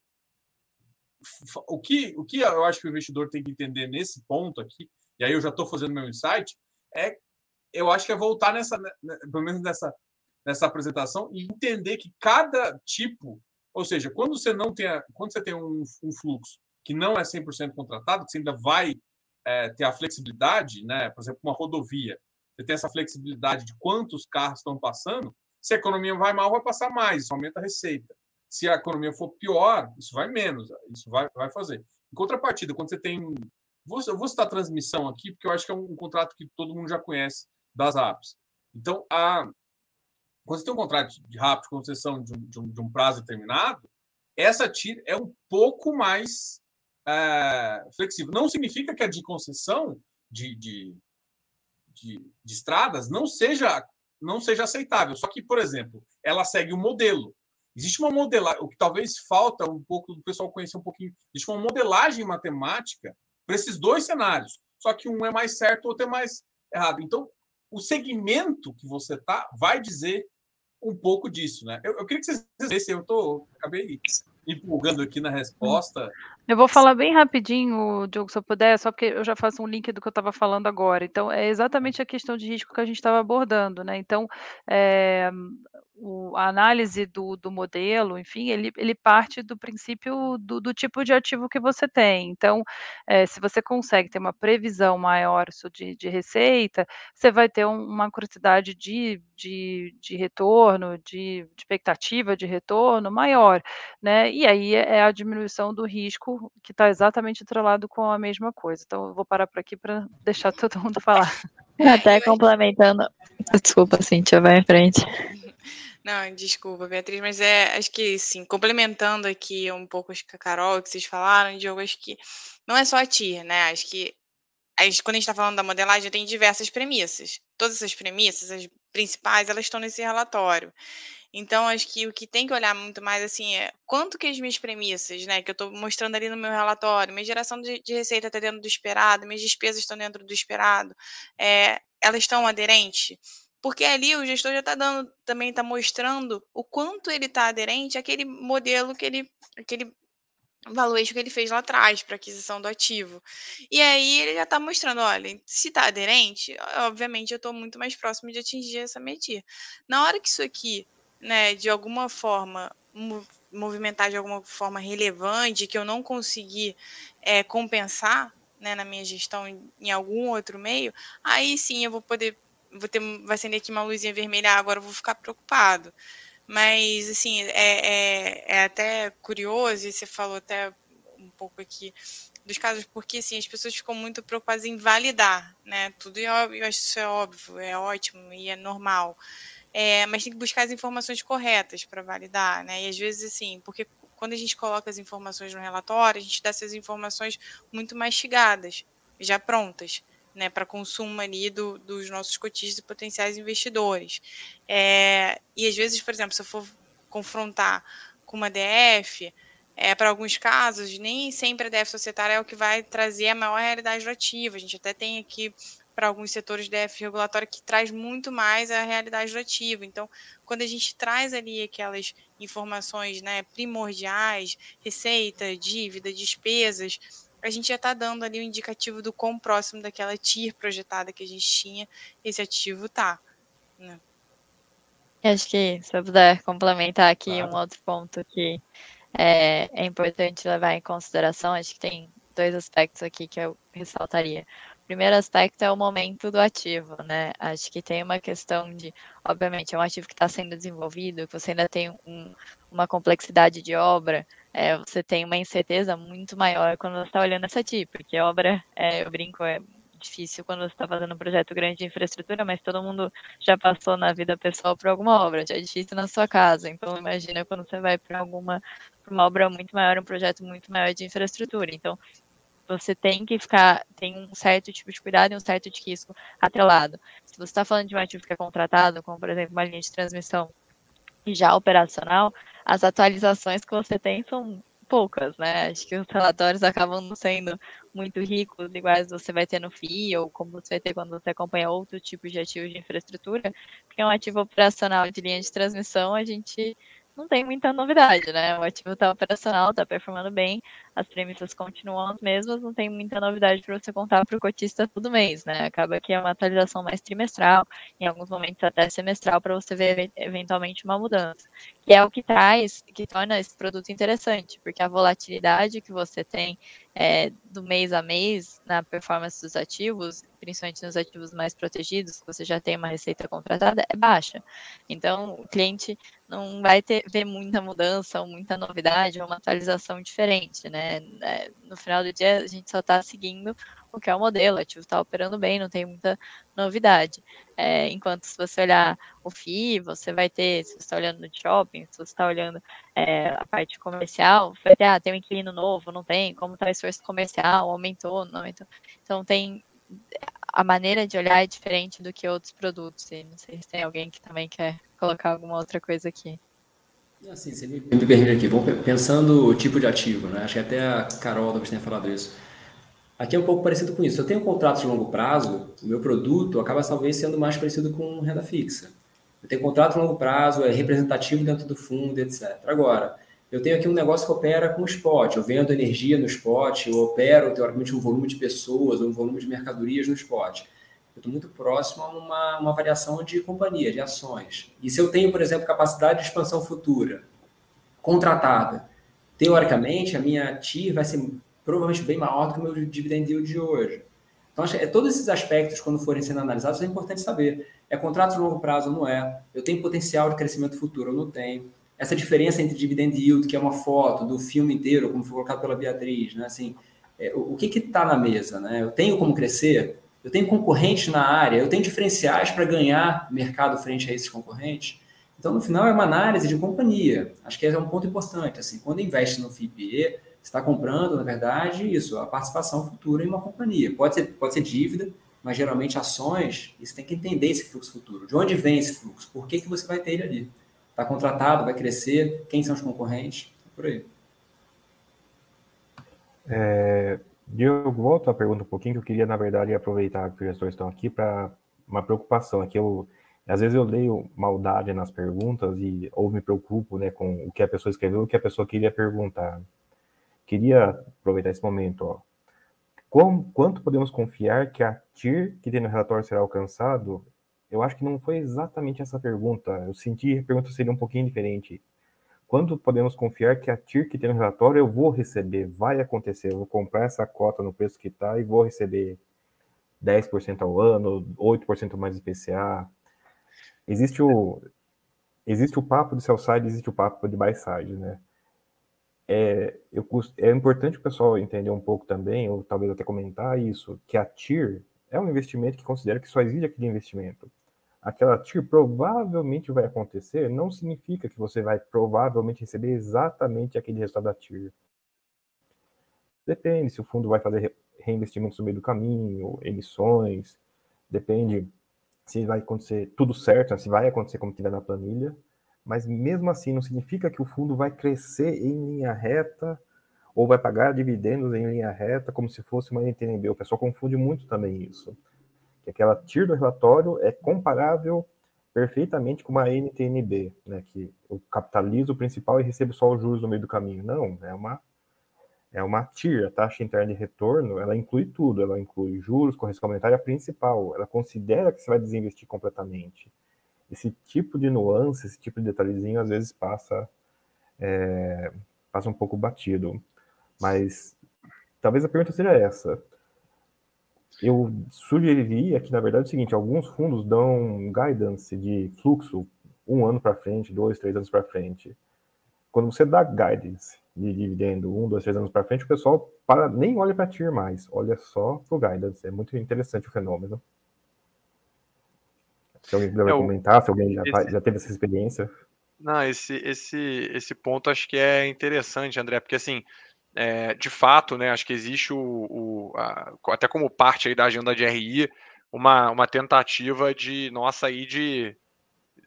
o que, o que eu acho que o investidor tem que entender nesse ponto aqui, e aí eu já estou fazendo meu insight, é eu acho que é voltar nessa, né, né, pelo menos nessa, nessa apresentação, e entender que cada tipo, ou seja, quando você não tem, quando você tem um, um fluxo que não é 100% contratado, que você ainda vai é, ter a flexibilidade, né? por exemplo, uma rodovia, você tem essa flexibilidade de quantos carros estão passando, se a economia vai mal, vai passar mais, isso aumenta a receita. Se a economia for pior, isso vai menos, isso vai, vai fazer. Em contrapartida, quando você tem. Vou, eu vou citar a transmissão aqui, porque eu acho que é um, um contrato que todo mundo já conhece das apps. Então, a, quando você tem um contrato de RAP de concessão de um, de um, de um prazo determinado, essa TIR é um pouco mais é, flexível. Não significa que a de concessão de, de, de, de estradas não seja, não seja aceitável. Só que, por exemplo, ela segue o um modelo. Existe uma modelagem, o que talvez falta um pouco do pessoal conhecer um pouquinho, existe uma modelagem matemática para esses dois cenários. Só que um é mais certo, o outro é mais errado. Então, o segmento que você está vai dizer um pouco disso, né? Eu, eu queria que vocês dissessem, eu tô, acabei empolgando aqui na resposta. Eu vou falar bem rapidinho, Diogo, se eu puder, só porque eu já faço um link do que eu estava falando agora. Então, é exatamente a questão de risco que a gente estava abordando, né? Então, é, o, a análise do, do modelo, enfim, ele, ele parte do princípio do, do tipo de ativo que você tem. Então, é, se você consegue ter uma previsão maior de, de receita, você vai ter um, uma quantidade de, de, de retorno, de, de, expectativa de retorno maior, né? E aí é, é a diminuição do risco que está exatamente atrelado com a mesma coisa. Então, eu vou parar por aqui para deixar todo mundo falar. [LAUGHS] Até complementando. Desculpa, Cintia, vai em frente. Não, desculpa, Beatriz, mas é, acho que sim, complementando aqui um pouco a Carol, que vocês falaram, Diogo, acho que não é só a TIR, né? Acho que quando a gente está falando da modelagem, tem diversas premissas. Todas essas premissas, as principais, elas estão nesse relatório. Então, acho que o que tem que olhar muito mais assim é quanto que as minhas premissas, né, que eu estou mostrando ali no meu relatório, minha geração de, de receita está dentro do esperado, minhas despesas estão dentro do esperado, é, elas estão aderentes porque ali o gestor já está dando, também está mostrando o quanto ele está aderente àquele modelo que ele, aquele valuation que ele fez lá atrás para aquisição do ativo. E aí ele já está mostrando, olha, se está aderente, obviamente eu estou muito mais próximo de atingir essa metia. Na hora que isso aqui, né, de alguma forma movimentar de alguma forma relevante, que eu não conseguir é, compensar né, na minha gestão em algum outro meio, aí sim eu vou poder vou ter, vai acender aqui uma luzinha vermelha, agora eu vou ficar preocupado. Mas, assim, é, é, é até curioso, e você falou até um pouco aqui dos casos, porque assim, as pessoas ficam muito preocupadas em validar, né? Tudo é óbvio, eu acho isso é óbvio, é ótimo e é normal. É, mas tem que buscar as informações corretas para validar, né? E às vezes, assim, porque quando a gente coloca as informações no relatório, a gente dá essas informações muito mastigadas, já prontas né, para consumo ali do, dos nossos cotistas e potenciais investidores. É, e às vezes, por exemplo, se eu for confrontar com uma DF, é, para alguns casos, nem sempre a DF societária é o que vai trazer a maior realidade do ativo. A gente até tem aqui para alguns setores DF regulatória que traz muito mais a realidade do ativo. Então, quando a gente traz ali aquelas informações né, primordiais, receita, dívida, despesas, a gente já está dando ali o um indicativo do quão próximo daquela TIR projetada que a gente tinha, esse ativo tá. Né? Acho que se eu puder complementar aqui claro. um outro ponto que é, é importante levar em consideração, acho que tem dois aspectos aqui que eu ressaltaria. Primeiro aspecto é o momento do ativo, né? Acho que tem uma questão de, obviamente, é um ativo que está sendo desenvolvido, que você ainda tem um, uma complexidade de obra, é, você tem uma incerteza muito maior quando você está olhando essa TI, porque obra, é, eu brinco, é difícil quando você está fazendo um projeto grande de infraestrutura, mas todo mundo já passou na vida pessoal por alguma obra, já é difícil na sua casa. Então, imagina quando você vai para alguma uma obra muito maior, um projeto muito maior de infraestrutura. Então, você tem que ficar, tem um certo tipo de cuidado e um certo de risco atrelado. Se você está falando de um ativo que é contratado, como por exemplo uma linha de transmissão já operacional, as atualizações que você tem são poucas, né? Acho que os relatórios acabam não sendo muito ricos, iguais você vai ter no FII, ou como você vai ter quando você acompanha outro tipo de ativos de infraestrutura, porque um ativo operacional de linha de transmissão, a gente não tem muita novidade, né? O ativo está operacional, está performando bem, as premissas continuam as mesmas, não tem muita novidade para você contar para o cotista todo mês, né? Acaba que é uma atualização mais trimestral, em alguns momentos até semestral, para você ver eventualmente uma mudança. Que é o que traz, que torna esse produto interessante, porque a volatilidade que você tem é, do mês a mês na performance dos ativos, principalmente nos ativos mais protegidos, que você já tem uma receita contratada, é baixa. Então, o cliente não vai ter, ver muita mudança ou muita novidade ou uma atualização diferente, né? É, no final do dia, a gente só está seguindo o que é o modelo, o ativo está operando bem, não tem muita novidade. É, enquanto se você olhar o FII, você vai ter, se você está olhando no shopping, se você está olhando é, a parte comercial, vai ter, ah, tem um inquilino novo, não tem, como está o esforço comercial, aumentou, não aumentou. Então tem a maneira de olhar é diferente do que outros produtos. E não sei se tem alguém que também quer colocar alguma outra coisa aqui. Assim, você me, aqui, vamos pensando o tipo de ativo, né? Acho que até a Carol talvez tenha falado isso. Aqui é um pouco parecido com isso. Eu tenho um contrato de longo prazo, o meu produto acaba talvez sendo mais parecido com renda fixa. Eu tenho contrato de longo prazo, é representativo dentro do fundo, etc. Agora, eu tenho aqui um negócio que opera com spot, eu vendo energia no spot, eu opero, teoricamente, um volume de pessoas, um volume de mercadorias no spot. Eu estou muito próximo a uma, uma variação de companhia, de ações. E se eu tenho, por exemplo, capacidade de expansão futura contratada, teoricamente, a minha TIR vai ser provavelmente bem maior do que o meu dividend yield de hoje. Então, é, todos esses aspectos, quando forem sendo analisados, é importante saber. É contrato de longo prazo ou não é? Eu tenho potencial de crescimento futuro ou não tenho? essa diferença entre dividend yield, que é uma foto do filme inteiro, como foi colocado pela Beatriz, né? Assim, é, o, o que está na mesa, né? Eu tenho como crescer, eu tenho concorrentes na área, eu tenho diferenciais para ganhar mercado frente a esses concorrentes. Então, no final, é uma análise de companhia. Acho que esse é um ponto importante. Assim, quando investe no FIPE, está comprando, na verdade, isso, a participação futura em uma companhia. Pode ser, pode ser dívida, mas geralmente ações, você tem que entender esse fluxo futuro. De onde vem esse fluxo? Por que, que você vai ter ele ali? Está contratado, vai crescer? Quem são os concorrentes? Por aí. É, Diogo, volto a pergunta um pouquinho, que eu queria, na verdade, aproveitar que os gestores estão aqui para uma preocupação. Aqui eu, às vezes eu leio maldade nas perguntas e ou me preocupo né, com o que a pessoa escreveu, o que a pessoa queria perguntar. Queria aproveitar esse momento. Ó. Como, quanto podemos confiar que a TIR que tem no relatório será alcançado eu acho que não foi exatamente essa pergunta. Eu senti que a pergunta seria um pouquinho diferente. Quando podemos confiar que a TIR que tem no relatório eu vou receber, vai acontecer, eu vou comprar essa cota no preço que está e vou receber 10% ao ano, 8% mais IPCA. Existe o existe o papo de sell side, existe o papo de buy side, né? É, eu, é importante o pessoal entender um pouco também, ou talvez até comentar isso, que a TIR é um investimento que considera que só existe aquele investimento aquela TIR provavelmente vai acontecer, não significa que você vai provavelmente receber exatamente aquele resultado da TIR. Depende se o fundo vai fazer reinvestimentos no meio do caminho, emissões, depende se vai acontecer tudo certo, se vai acontecer como tiver na planilha, mas mesmo assim não significa que o fundo vai crescer em linha reta ou vai pagar dividendos em linha reta como se fosse uma NTNB. O pessoal confunde muito também isso que aquela TIR do relatório é comparável perfeitamente com uma NTNB, né, que eu capitalizo o principal e recebo só os juros no meio do caminho. Não, é uma é uma TIR, a taxa interna de retorno, ela inclui tudo, ela inclui juros, correção monetária principal, ela considera que você vai desinvestir completamente. Esse tipo de nuance, esse tipo de detalhezinho, às vezes passa, é, passa um pouco batido. Mas talvez a pergunta seja essa. Eu sugeriria que, na verdade, é o seguinte: alguns fundos dão guidance de fluxo um ano para frente, dois, três anos para frente. Quando você dá guidance de dividendo um, dois, três anos para frente, o pessoal para, nem olha para TIR mais, olha só para o guidance. É muito interessante o fenômeno. Se alguém puder é, comentar, se alguém já, esse, já teve essa experiência. Não, esse, esse, esse ponto acho que é interessante, André, porque assim, é, de fato, né, acho que existe o, o a, até como parte aí da agenda de RI, uma, uma tentativa de nossa aí de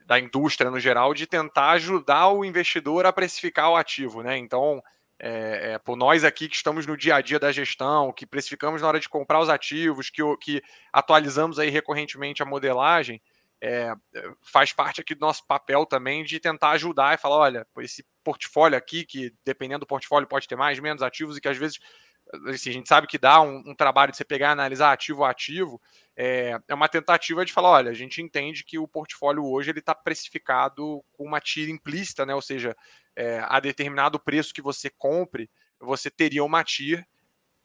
da indústria no geral de tentar ajudar o investidor a precificar o ativo, né? Então, é, é, por nós aqui que estamos no dia a dia da gestão, que precificamos na hora de comprar os ativos, que, que atualizamos aí recorrentemente a modelagem, é, faz parte aqui do nosso papel também de tentar ajudar e falar, olha, esse portfólio aqui, que dependendo do portfólio pode ter mais, menos ativos, e que às vezes assim, a gente sabe que dá um, um, trabalho de você pegar e analisar ativo a ativo, é, é, uma tentativa de falar, olha, a gente entende que o portfólio hoje ele está precificado com uma tira implícita, né? Ou seja, é, a determinado preço que você compre, você teria uma TIR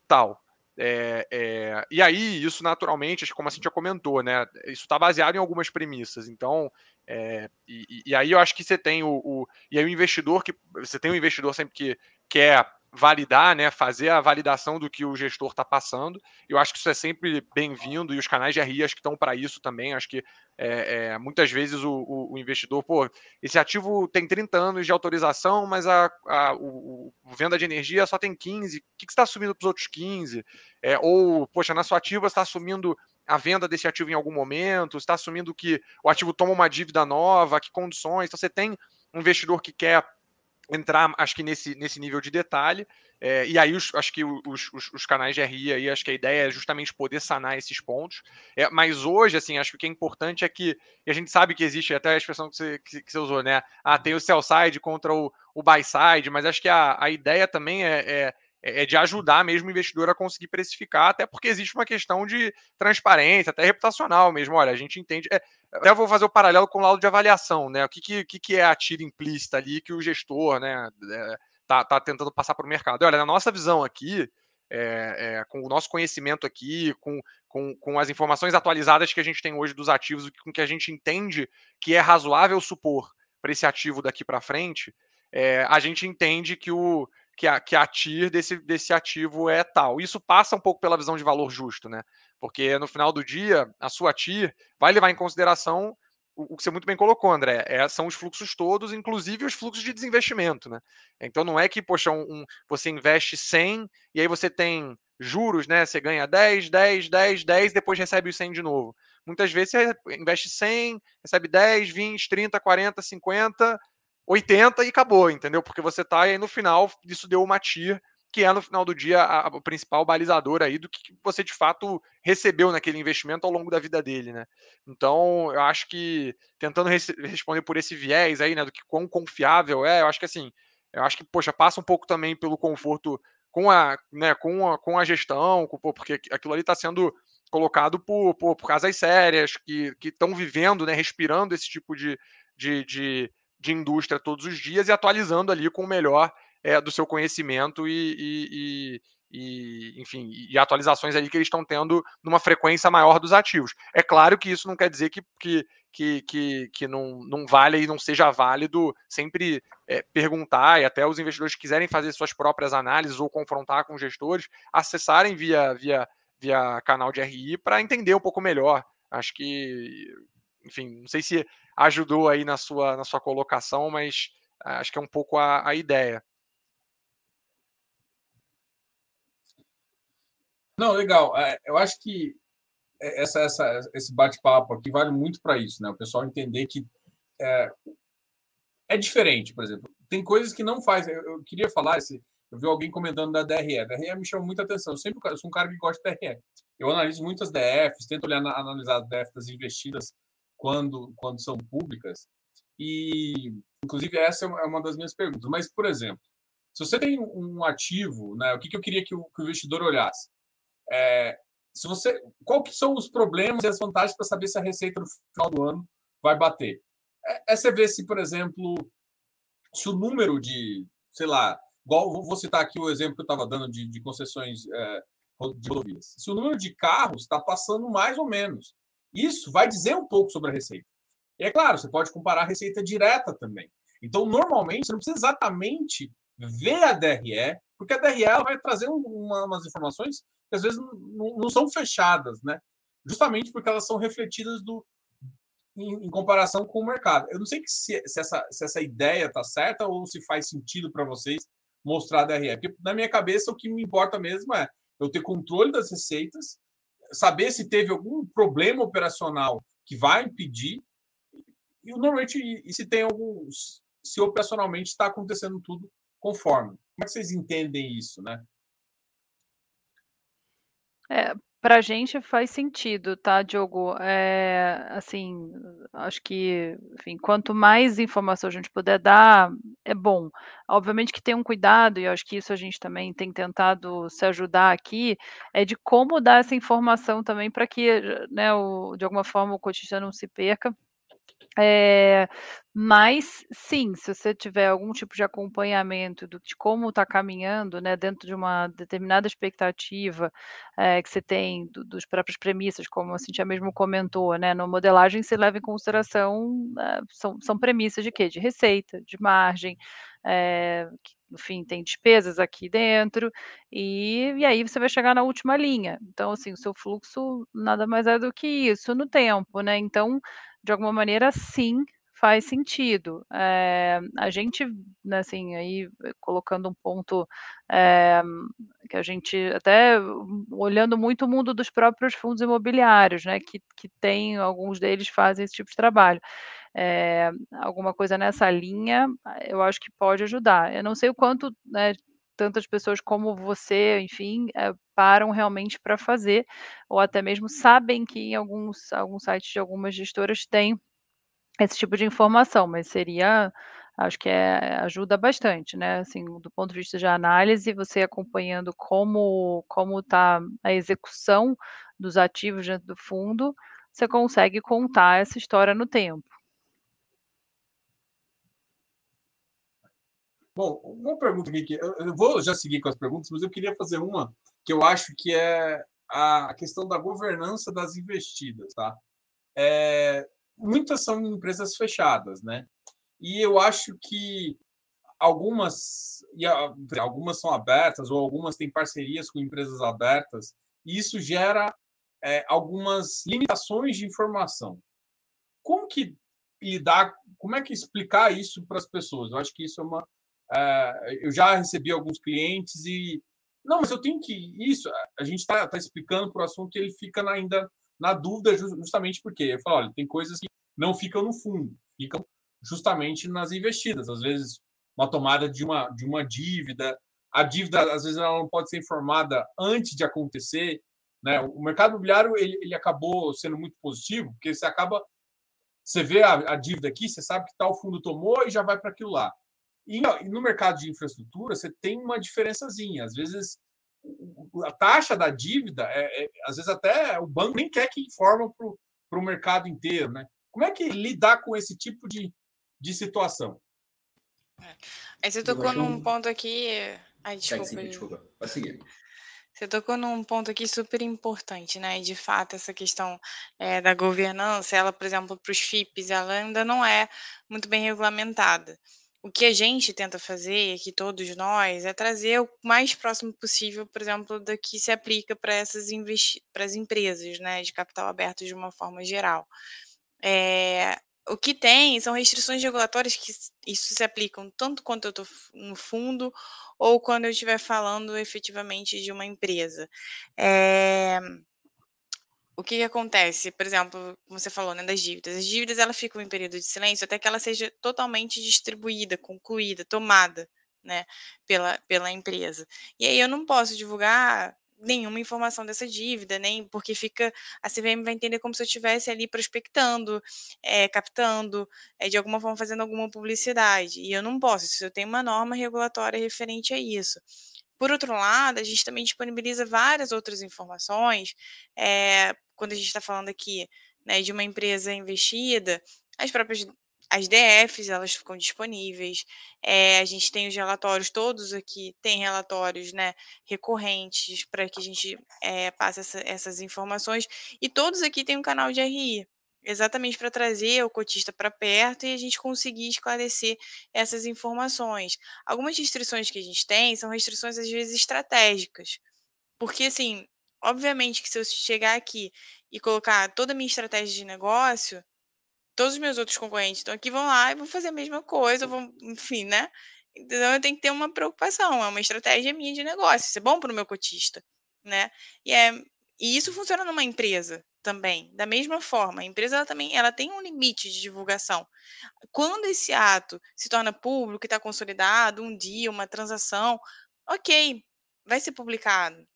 tal. É, é, e aí, isso naturalmente, como a já comentou, né? Isso está baseado em algumas premissas. Então, é, e, e, aí eu acho que você tem o, o, E aí o investidor que. Você tem o investidor sempre que quer validar, né, fazer a validação do que o gestor está passando. Eu acho que isso é sempre bem-vindo e os canais de RI acho que estão para isso também. Acho que é, é, muitas vezes o, o, o, investidor, pô, esse ativo tem 30 anos de autorização, mas a, a o, o, venda de energia só tem 15. O que, que você está assumindo para os outros 15? É, ou, poxa, na sua ativa está assumindo a venda desse ativo em algum momento, está assumindo que o ativo toma uma dívida nova, que condições. Então você tem um investidor que quer entrar, acho que nesse, nesse nível de detalhe. É, e aí, os, acho que os, os, os, canais de RI aí, acho que a ideia é justamente poder sanar esses pontos. É, mas hoje, assim, acho que o que é importante é que, e a gente sabe que existe até a expressão que você, que, que você usou, né? Ah, tem o sell side contra o, o buy side, mas acho que a, a ideia também é, é é de ajudar mesmo o investidor a conseguir precificar, até porque existe uma questão de transparência, até reputacional mesmo. Olha, a gente entende. É, até vou fazer o paralelo com o laudo de avaliação, né? O que, que, que é a tira implícita ali que o gestor, né, é, tá, tá tentando passar para o mercado. Olha, na nossa visão aqui, é, é, com o nosso conhecimento aqui, com, com, com as informações atualizadas que a gente tem hoje dos ativos, com que a gente entende que é razoável supor para esse ativo daqui para frente, é, a gente entende que o que a, que a TIR desse, desse ativo é tal. Isso passa um pouco pela visão de valor justo, né? Porque no final do dia, a sua TIR vai levar em consideração o, que você muito bem colocou, André, é, são os fluxos todos, inclusive os fluxos de desinvestimento, né? Então não é que, poxa, um, um, você investe 100 e aí você tem juros, né? Você ganha 10, 10, 10, 10, depois recebe os 100 de novo. Muitas vezes você investe 100, recebe 10, 20, 30, 40, 50, 80 e acabou, entendeu? Porque você tá aí no final, isso deu uma TIR que é no final do dia a, a principal balizador aí do que você de fato recebeu naquele investimento ao longo da vida dele, né? Então, eu acho que tentando responder por esse viés aí, né, do que quão confiável é, eu acho que assim, eu acho que poxa, passa um pouco também pelo conforto com a, né, com a, com a gestão, com, porque aquilo ali está sendo colocado por, por, por casas sérias que estão vivendo, né, respirando esse tipo de, de, de, de indústria todos os dias e atualizando ali com o melhor é, do seu conhecimento e, e, e, enfim, e atualizações ali que eles estão tendo numa frequência maior dos ativos. É claro que isso não quer dizer que, que, que, que, que não, não vale e não seja válido sempre é, perguntar e até os investidores que quiserem fazer suas próprias análises ou confrontar com gestores, acessarem via, via, via canal de RI para entender um pouco melhor. Acho que, enfim, não sei se ajudou aí na sua, na sua colocação, mas acho que é um pouco a, a ideia. Não, legal. É, eu acho que essa, essa, esse bate-papo aqui vale muito para isso, né? O pessoal entender que é, é, diferente, por exemplo. Tem coisas que não faz. Eu, eu, queria falar, esse, eu vi alguém comentando da DRE. A DRE me chama muita atenção. Eu sempre eu sou um cara que gosta de DRE. Eu analiso muitas DFs, tento olhar, analisar as DFs investidas quando, quando são públicas. E, inclusive, essa é uma das minhas perguntas. Mas, por exemplo, Se você tem um ativo, né, o que, que eu queria que o, que o investidor olhasse? É, se você, qual que são os problemas e as vantagens para saber se a receita no final do ano vai bater? É, é você ver se, por exemplo, se o número de, sei lá, igual vou citar aqui o exemplo que eu estava dando de, de concessões é, de rodovias. Se o número de carros está passando mais ou menos, isso vai dizer um pouco sobre a receita. E é claro, você pode comparar a receita direta também. Então, normalmente, você não precisa exatamente ver a DRE, porque a DRE vai trazer uma, umas informações que às vezes não, não, são fechadas, né? Justamente porque elas são refletidas do, em, em comparação com o mercado. Eu não sei se, se, essa, se essa ideia está certa ou se faz sentido para vocês mostrar a DRE. Porque na minha cabeça o que me importa mesmo é eu ter controle das receitas, saber se teve algum problema operacional que vai impedir e normalmente e se tem alguns se operacionalmente está acontecendo tudo conforme. Como é que vocês entendem isso, né? É, para a gente faz sentido, tá, Diogo? É, assim, acho que, enfim, quanto mais informação a gente puder dar, é bom. Obviamente que tem um cuidado, e acho que isso a gente também tem tentado se ajudar aqui, é de como dar essa informação também para que, né, o, de alguma forma, o cotidiano não se perca é, mas sim, se você tiver algum tipo de acompanhamento do, de como está caminhando, né, dentro de uma determinada expectativa é, que você tem do, dos próprios premissas, como a Cintia mesmo comentou, né, na modelagem se leva em consideração, é, são, são premissas de quê? De receita, de margem, é, que, enfim, tem despesas aqui dentro, e, e aí você vai chegar na última linha. Então, assim, o seu fluxo nada mais é do que isso no tempo, né? Então, de alguma maneira, sim, faz sentido. É, a gente, né, assim, aí colocando um ponto é, que a gente até olhando muito o mundo dos próprios fundos imobiliários, né, que, que tem alguns deles fazem esse tipo de trabalho. É, alguma coisa nessa linha, eu acho que pode ajudar. Eu não sei o quanto, né, tantas pessoas como você, enfim, param realmente para fazer, ou até mesmo sabem que em alguns, alguns sites de algumas gestoras tem esse tipo de informação, mas seria, acho que é, ajuda bastante, né? Assim, do ponto de vista de análise, você acompanhando como como está a execução dos ativos dentro do fundo, você consegue contar essa história no tempo. Bom, uma pergunta aqui, eu vou já seguir com as perguntas, mas eu queria fazer uma que eu acho que é a questão da governança das investidas, tá? É, muitas são empresas fechadas, né? E eu acho que algumas, algumas são abertas ou algumas têm parcerias com empresas abertas, e isso gera é, algumas limitações de informação. Como que lidar, como é que explicar isso para as pessoas? Eu acho que isso é uma Uh, eu já recebi alguns clientes e não, mas eu tenho que isso. A gente está tá explicando para o assunto e ele fica ainda na dúvida justamente porque eu falo, olha, tem coisas que não ficam no fundo, ficam justamente nas investidas. Às vezes uma tomada de uma de uma dívida, a dívida às vezes ela não pode ser informada antes de acontecer. Né? O mercado imobiliário ele, ele acabou sendo muito positivo porque você acaba você vê a, a dívida aqui, você sabe que tal fundo tomou e já vai para aquilo lá. E no mercado de infraestrutura, você tem uma diferençazinha. Às vezes, a taxa da dívida, é, é às vezes até o banco nem quer que informa para o mercado inteiro. Né? Como é que lidar com esse tipo de, de situação? É. Aí você tocou num ponto aqui. Ai, desculpa. Seguir, desculpa. Vai seguir. Você tocou num ponto aqui super importante, né? E de fato, essa questão é, da governança, ela, por exemplo, para os FIPs, ela ainda não é muito bem regulamentada. O que a gente tenta fazer, aqui todos nós, é trazer o mais próximo possível, por exemplo, do que se aplica para essas para as empresas, né, de capital aberto de uma forma geral. É, o que tem são restrições regulatórias que isso se aplicam tanto quando eu estou no fundo ou quando eu estiver falando efetivamente de uma empresa. É, o que, que acontece? Por exemplo, como você falou, né, das dívidas. As dívidas ela ficam em período de silêncio até que ela seja totalmente distribuída, concluída, tomada, né, pela, pela empresa. E aí eu não posso divulgar nenhuma informação dessa dívida, nem porque fica a CVM vai entender como se eu estivesse ali prospectando, é, captando, é, de alguma forma fazendo alguma publicidade. E eu não posso, se eu tenho uma norma regulatória referente a isso. Por outro lado, a gente também disponibiliza várias outras informações, é, quando a gente está falando aqui né, de uma empresa investida, as próprias as DFs elas ficam disponíveis. É, a gente tem os relatórios, todos aqui tem relatórios né, recorrentes para que a gente é, passe essa, essas informações. E todos aqui têm um canal de RI, exatamente para trazer o cotista para perto e a gente conseguir esclarecer essas informações. Algumas restrições que a gente tem são restrições, às vezes, estratégicas. Porque, assim, obviamente que se eu chegar aqui e colocar toda a minha estratégia de negócio, todos os meus outros concorrentes estão aqui, vão lá e vão fazer a mesma coisa, vão, enfim, né? Então eu tenho que ter uma preocupação, é uma estratégia minha de negócio, isso é bom para o meu cotista, né? E, é, e isso funciona numa empresa também, da mesma forma. A empresa ela também ela tem um limite de divulgação. Quando esse ato se torna público e está consolidado, um dia, uma transação, ok, vai ser publicado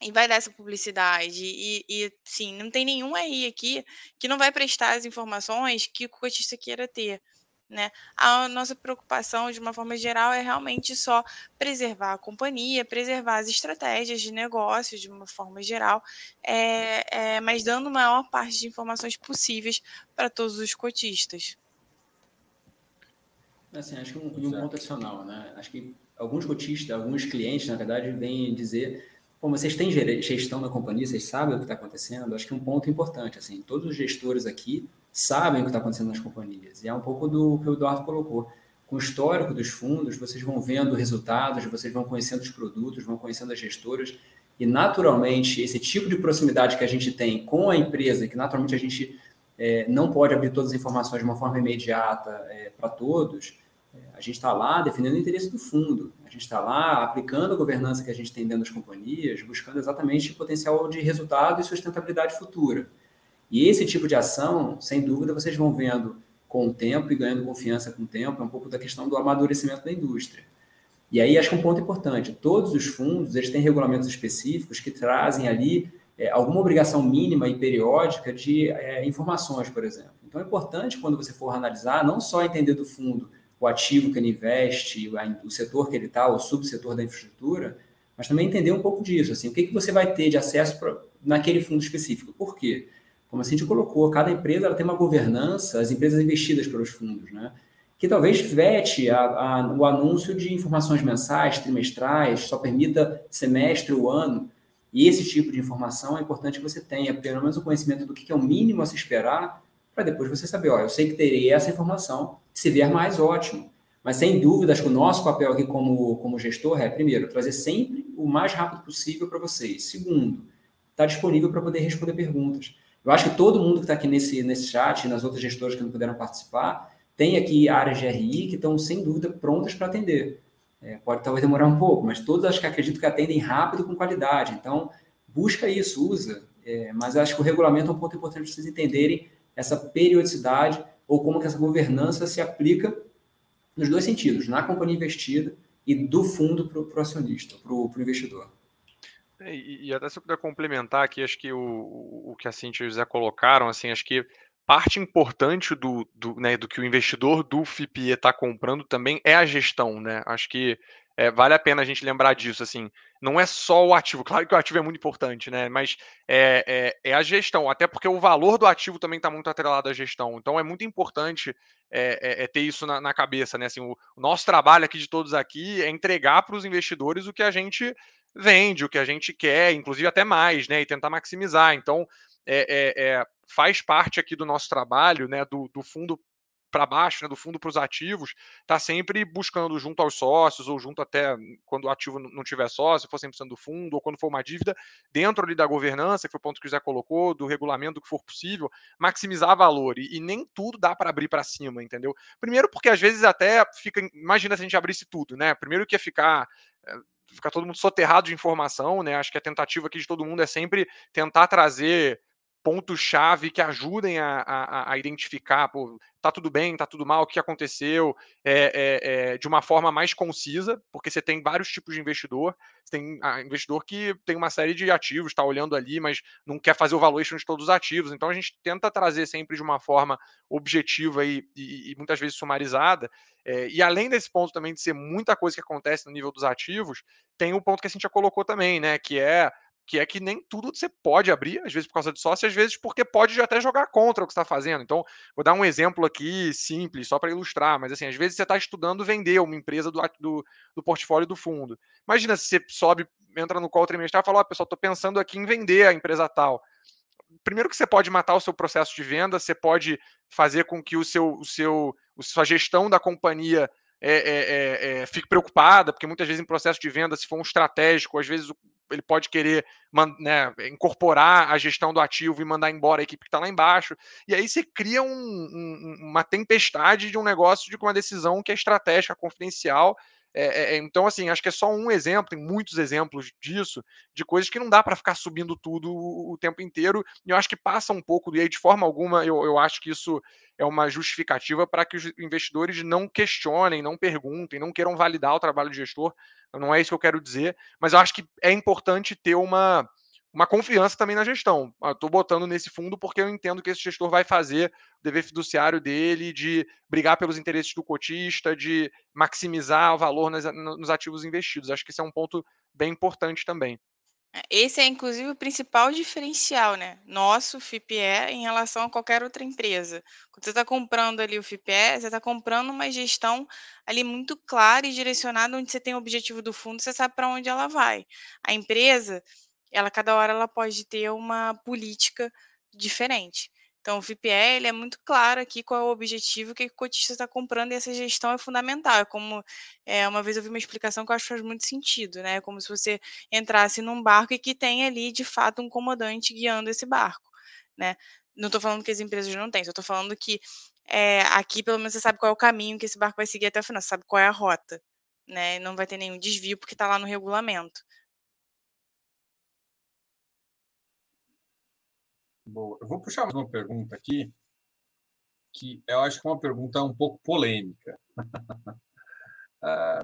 e vai dar essa publicidade. E, e sim, não tem nenhum aí aqui que não vai prestar as informações que o cotista queira ter. Né? A nossa preocupação, de uma forma geral, é realmente só preservar a companhia, preservar as estratégias de negócio, de uma forma geral, é, é, mas dando a maior parte de informações possíveis para todos os cotistas. Assim, acho que um, um ponto adicional, né? Acho que alguns cotistas, alguns clientes, na verdade, vêm dizer como vocês têm gestão na companhia, vocês sabem o que está acontecendo, acho que é um ponto importante, assim, todos os gestores aqui sabem o que está acontecendo nas companhias, e é um pouco do que o Eduardo colocou. Com o histórico dos fundos, vocês vão vendo resultados, vocês vão conhecendo os produtos, vão conhecendo as gestoras, e naturalmente, esse tipo de proximidade que a gente tem com a empresa, que naturalmente a gente é, não pode abrir todas as informações de uma forma imediata é, para todos, a gente está lá defendendo o interesse do fundo, a gente está lá aplicando a governança que a gente tem dentro das companhias, buscando exatamente o potencial de resultado e sustentabilidade futura. E esse tipo de ação, sem dúvida, vocês vão vendo com o tempo e ganhando confiança com o tempo, é um pouco da questão do amadurecimento da indústria. E aí acho que um ponto importante, todos os fundos eles têm regulamentos específicos que trazem ali é, alguma obrigação mínima e periódica de é, informações, por exemplo. Então é importante quando você for analisar, não só entender do fundo o ativo que ele investe, o setor que ele está, o subsetor da infraestrutura, mas também entender um pouco disso, assim, o que, que você vai ter de acesso pra, naquele fundo específico. Por quê? Como a gente colocou, cada empresa ela tem uma governança, as empresas investidas pelos fundos, né? que talvez vete a, a, o anúncio de informações mensais, trimestrais, só permita semestre ou ano. E esse tipo de informação é importante que você tenha pelo menos o conhecimento do que é o mínimo a se esperar para depois você saber, ó, eu sei que terei essa informação, se vier mais, ótimo. Mas sem dúvida, acho que o nosso papel aqui como, como gestor é, primeiro, trazer sempre o mais rápido possível para vocês. Segundo, estar tá disponível para poder responder perguntas. Eu acho que todo mundo que está aqui nesse, nesse chat e nas outras gestoras que não puderam participar, tem aqui áreas de RI que estão, sem dúvida, prontas para atender. É, pode talvez demorar um pouco, mas todas acho que acredito que atendem rápido com qualidade. Então, busca isso, usa. É, mas acho que o regulamento é um ponto importante para vocês entenderem essa periodicidade ou como que essa governança se aplica nos dois sentidos, na companhia investida e do fundo para o acionista, para o investidor. É, e, e, até se eu puder complementar aqui, acho que o, o que a Cintia e o José colocaram, assim, acho que parte importante do, do, né, do que o investidor do FIPE está comprando também é a gestão, né? Acho que é, vale a pena a gente lembrar disso, assim, não é só o ativo, claro que o ativo é muito importante, né, mas é, é, é a gestão, até porque o valor do ativo também está muito atrelado à gestão, então é muito importante é, é, é ter isso na, na, cabeça, né, assim, o, o, nosso trabalho aqui de todos aqui é entregar para os investidores o que a gente vende, o que a gente quer, inclusive até mais, né, e tentar maximizar, então é, faz parte aqui do nosso trabalho, né, do, do fundo para baixo, né, do fundo para os ativos, está sempre buscando junto aos sócios, ou junto até quando o ativo não tiver sócio, for 100% do fundo, ou quando for uma dívida, dentro ali da governança, que foi o ponto que o Zé colocou, do regulamento que for possível, maximizar valor. E, e nem tudo dá para abrir para cima, entendeu? Primeiro, porque às vezes até fica. Imagina se a gente abrisse tudo, né? Primeiro que ia ficar eh, ficar todo mundo soterrado de informação, né? Acho que a tentativa aqui de todo mundo é sempre tentar trazer pontos-chave que ajudem a, a, a identificar, pô, tá tudo bem, tá tudo mal, o que aconteceu, é, é, é, de uma forma mais concisa, porque você tem vários tipos de investidor. Você tem a, investidor que tem uma série de ativos, está olhando ali, mas não quer fazer o valuation de todos os ativos. Então a gente tenta trazer sempre de uma forma objetiva e, e, e muitas vezes sumarizada. É, e além desse ponto também de ser muita coisa que acontece no nível dos ativos, tem o um ponto que a gente já colocou também, né? Que é que é que nem tudo você pode abrir, às vezes por causa de sócio, às vezes porque pode até jogar contra o que está fazendo. Então, vou dar um exemplo aqui simples, só para ilustrar, mas assim, às vezes você está estudando vender uma empresa do, do, do, portfólio do fundo. Imagina se você sobe, entra no call trimestral e fala, ó, oh, pessoal, estou pensando aqui em vender a empresa tal. Primeiro que você pode matar o seu processo de venda, você pode fazer com que o seu, o seu, a sua gestão da companhia é, é, é, fique preocupada, porque muitas vezes em processo de venda, se for um estratégico, às vezes ele pode querer né, incorporar a gestão do ativo e mandar embora a equipe que está lá embaixo. E aí você cria um, um, uma tempestade de um negócio de uma decisão que é estratégica, confidencial. É, é, então, assim, acho que é só um exemplo, tem muitos exemplos disso, de coisas que não dá para ficar subindo tudo o, o, tempo inteiro. E eu acho que passa um pouco, e aí, de forma alguma, eu, eu acho que isso é uma justificativa para que os investidores não questionem, não perguntem, não queiram validar o trabalho do gestor. Não é isso que eu quero dizer, mas eu acho que é importante ter uma, uma confiança também na gestão. Estou botando nesse fundo porque eu entendo que esse gestor vai fazer o dever fiduciário dele de brigar pelos interesses do cotista, de maximizar o valor nos, nos ativos investidos. Acho que esse é um ponto bem importante também. É, esse é, inclusive, o principal diferencial, né? Nosso FIPE em relação a qualquer outra empresa. Quando você está comprando ali o FIPE, você está comprando uma gestão ali muito clara e direcionada, onde você tem o objetivo do fundo, você sabe para onde ela vai. A empresa, ela cada hora ela pode ter uma política diferente. Então, o VPL é muito claro aqui qual é o objetivo que o cotista está comprando e essa gestão é fundamental. É como é, uma vez eu vi uma explicação que eu acho que faz muito sentido, né? É como se você entrasse num barco e que tem ali, de fato, um comandante guiando esse barco, né? Não estou falando que as empresas não têm, só estou falando que é, aqui, pelo menos, você sabe qual é o caminho que esse barco vai seguir até o final, você sabe qual é a rota, né? Não vai ter nenhum desvio porque está lá no regulamento. Boa. Eu vou puxar mais uma pergunta aqui, que eu acho que é uma pergunta um pouco polêmica. [LAUGHS]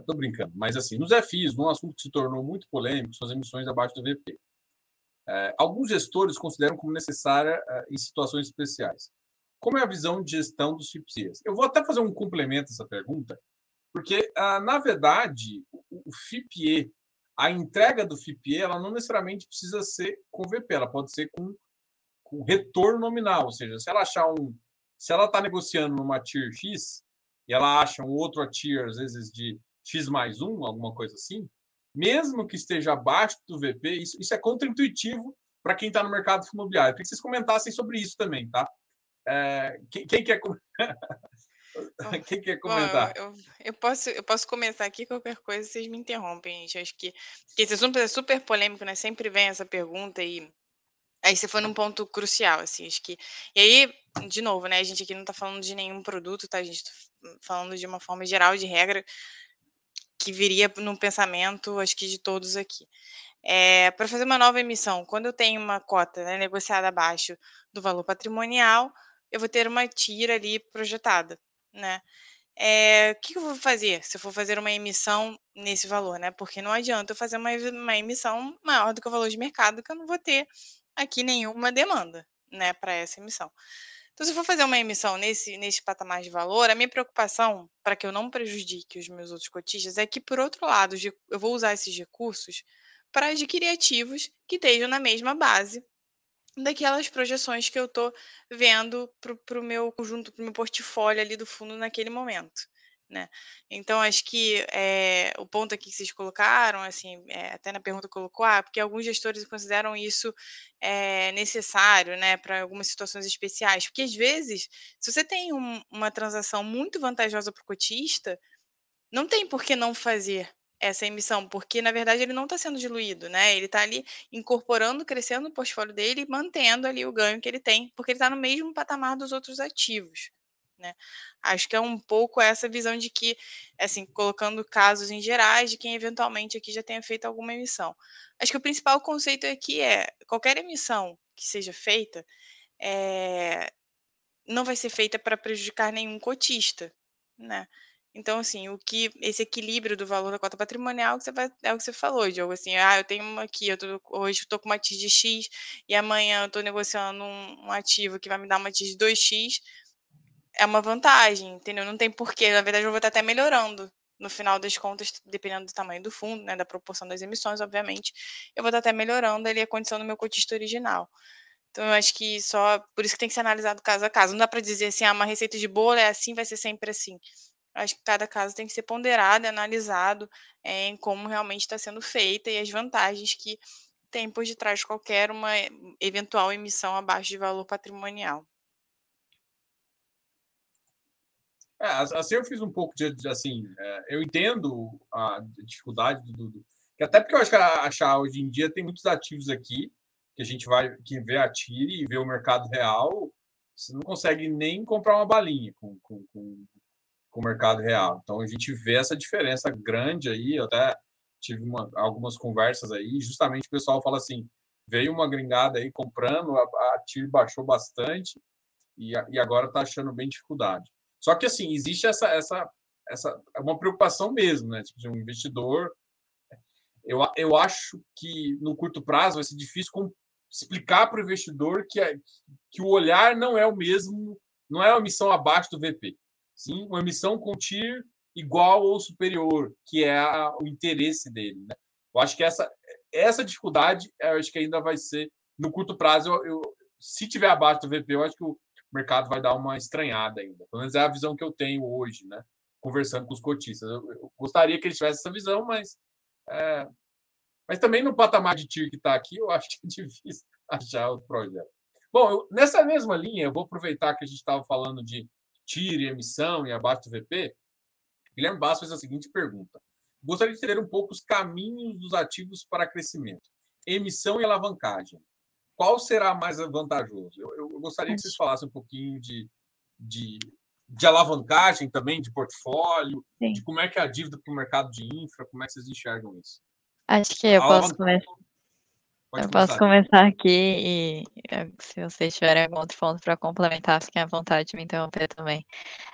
Estou uh, brincando, mas assim, nos FIs, um assunto que se tornou muito polêmico são as emissões abaixo do VP. Uh, é, alguns gestores consideram como necessária uh, em situações especiais. Como é a visão de gestão dos FIPCs? Eu vou até fazer um complemento a essa pergunta, porque, ah, na verdade, o, o FIPE, a entrega do FIPE, ela não necessariamente precisa ser com VP, ela pode ser com com retorno nominal, ou seja, se ela achar um, se ela está negociando numa tier X e ela acha um outro tier às vezes de X mais um, alguma coisa assim, mesmo que esteja abaixo do VP, isso, isso é contraintuitivo para quem está no mercado imobiliário. Eu queria que vocês comentassem sobre isso também, tá? É, quem, quem, quer [LAUGHS] quem quer comentar? Bom, eu, eu, posso, eu posso começar aqui, qualquer coisa vocês me interrompem, gente. Acho que, que esse assunto é super polêmico, né? Sempre vem essa pergunta e Aí você foi num ponto crucial, assim, acho que. E aí, de novo, né? A gente aqui não tá falando de nenhum produto, tá? A gente tá falando de uma forma geral de regra que viria no pensamento, acho que de todos aqui. É, para fazer uma nova emissão, quando eu tenho uma cota né, negociada abaixo do valor patrimonial, eu vou ter uma tira ali projetada, né? É, o que eu vou fazer se eu for fazer uma emissão nesse valor, né? Porque não adianta eu fazer uma, uma emissão maior do que o valor de mercado, que eu não vou ter aqui nenhuma demanda, né, para essa emissão. Então, se eu for fazer uma emissão nesse, nesse patamar de valor, a minha preocupação, para que eu não prejudique os meus outros cotistas, é que, por outro lado, eu vou usar esses recursos para adquirir ativos que estejam na mesma base daquelas projeções que eu estou vendo para o meu conjunto, para o meu portfólio ali do fundo naquele momento né? Então, acho que é, o ponto aqui que vocês colocaram, assim, é, até na pergunta colocou, ah, porque alguns gestores consideram isso é, necessário, né, para algumas situações especiais. Porque, às vezes, se você tem um, uma transação muito vantajosa para o cotista, não tem por que não fazer essa emissão, porque na verdade ele não está sendo diluído, né? Ele está ali incorporando, crescendo o portfólio dele mantendo ali o ganho que ele tem, porque ele está no mesmo patamar dos outros ativos né? Acho que é um pouco essa visão de que, assim, colocando casos em gerais de quem eventualmente aqui já tenha feito alguma emissão. Acho que o principal conceito aqui é qualquer emissão que seja feita, é, não vai ser feita para prejudicar nenhum cotista, né? Então, assim, o que esse equilíbrio do valor da cota patrimonial que você vai, é o que você falou, Diogo, assim, ah, eu tenho uma aqui, eu tô, hoje tô com uma TIS de X e amanhã eu tô negociando um, um ativo que vai me dar uma TIS de 2X, é uma vantagem, entendeu? Não tem porquê, na verdade eu vou estar até melhorando no final das contas, dependendo do tamanho do fundo, né, da proporção das emissões, obviamente, eu vou estar até melhorando ali a condição do meu cotista original. Então, eu acho que só por isso que tem que ser analisado caso a caso. Não dá para dizer assim, ah, uma receita de bolo é assim, vai ser sempre assim. Eu acho que cada caso tem que ser ponderado analisado é, em como realmente está sendo feita e as vantagens que tem por detrás de qualquer uma eventual emissão abaixo de valor patrimonial. É, assim eu fiz um pouco de, de assim, é, eu entendo a dificuldade do, do, até porque eu acho que achar hoje em dia tem muitos ativos aqui que a gente vai que vê a tire e vê o mercado real, você não consegue nem comprar uma balinha com, com, com, com o mercado real. Então a gente vê essa diferença grande aí, eu até tive uma, algumas conversas aí, justamente o pessoal fala assim, veio uma gringada aí comprando, a, a tire baixou bastante e, e agora está achando bem dificuldade. Só que assim, existe essa essa essa é uma preocupação mesmo, né? Tipo, de um investidor eu, eu acho que no curto prazo vai ser difícil explicar para o investidor que, é, que o olhar não é o mesmo, não é uma emissão abaixo do VP, sim uma emissão com TIR igual ou superior, que é a, o interesse dele. Né? Eu acho que essa, essa dificuldade, eu acho que ainda vai ser, no curto prazo, eu, eu, se tiver abaixo do VP, eu acho que o mercado vai dar uma estranhada ainda. Pelo menos é a visão que eu tenho hoje, né? conversando com os cotistas. Eu, eu gostaria que eles tivessem essa visão, mas é, mas também no patamar de tiro que está aqui, eu acho que é [LAUGHS] difícil achar o projeto. Bom, eu, nessa mesma linha, eu vou aproveitar que a gente estava falando de tiro emissão e abaixo do VP. Guilherme Basso fez a seguinte pergunta. Gostaria de ter um pouco os caminhos dos ativos para crescimento. Emissão e alavancagem. Qual será mais vantajoso? Eu, eu gostaria que vocês falassem um pouquinho de, de, de alavancagem também, de portfólio, Sim. de como é que é a dívida para o mercado de infra, como é que vocês enxergam isso? Acho que eu posso começar. eu posso começar aqui e eh, se vocês tiverem algum outro ponto para complementar, fiquem à vontade de me interromper também.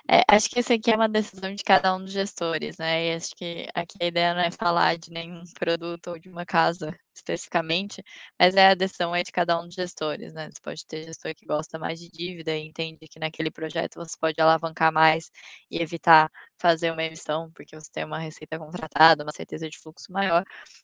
É, acho que isso aqui é uma decisão de cada um dos gestores, né? E acho que aqui a ideia não é falar de nenhum produto ou de uma casa especificamente, mas é a decisão é de cada um dos gestores, né? Você pode ter gestor que gosta mais de dívida e entende que naquele projeto você pode alavancar mais e evitar fazer uma emissão, porque você tem uma receita contratada, uma certeza de fluxo maior,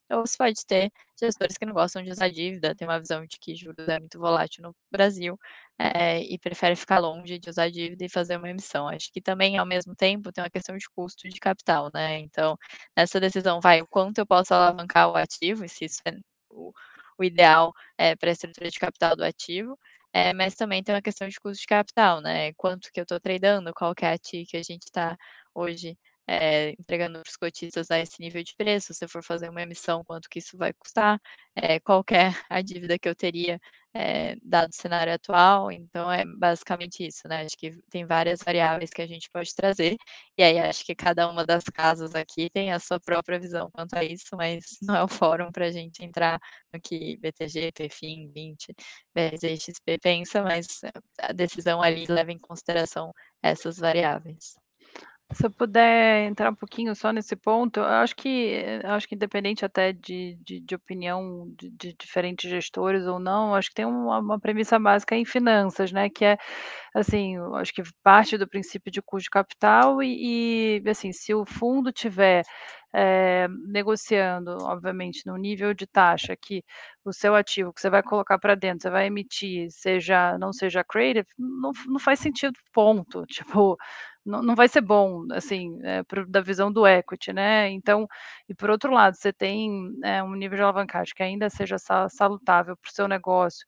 ou você pode ter gestores que não gostam de usar dívida, tem uma visão de que juros é muito volátil no Brasil, é, e prefere ficar longe de usar dívida e fazer uma emissão. Acho que também, ao mesmo tempo, tem uma questão de custo de capital, né? Então, nessa decisão, vai o quanto eu posso alavancar o ativo, e se isso é o, o ideal é, para a estrutura de capital do ativo, é, mas também tem uma questão de custo de capital, né? Quanto que eu estou tradando, qual que é a TI que a gente está hoje é, entregando para os cotistas a esse nível de preço, se eu for fazer uma emissão, quanto que isso vai custar, é, qual é a dívida que eu teria é, dado o cenário atual, então é basicamente isso, né? Acho que tem várias variáveis que a gente pode trazer, e aí acho que cada uma das casas aqui tem a sua própria visão quanto a isso, mas [LAUGHS] não é o fórum para a gente entrar no que BTG, PFIM, 20, BRZ, XP pensa, mas a decisão ali leva em consideração essas variáveis. Se eu puder entrar um pouquinho só nesse ponto, eu acho que acho que independente até de, de, de opinião de, de, diferentes gestores ou não, acho que tem uma, uma, premissa básica em finanças, né? Que é assim, acho que parte do princípio de custo de capital e, e assim, se o fundo tiver é, negociando, obviamente, no nível de taxa que o seu ativo que você vai colocar para dentro, você vai emitir, seja não seja creative, não, não faz sentido, ponto. [LAUGHS] Tipo, não, não vai ser bom, assim, é, pro, da visão do equity, né? Então, e por outro lado, você tem é, um nível de alavancagem que ainda seja salutável para o seu negócio,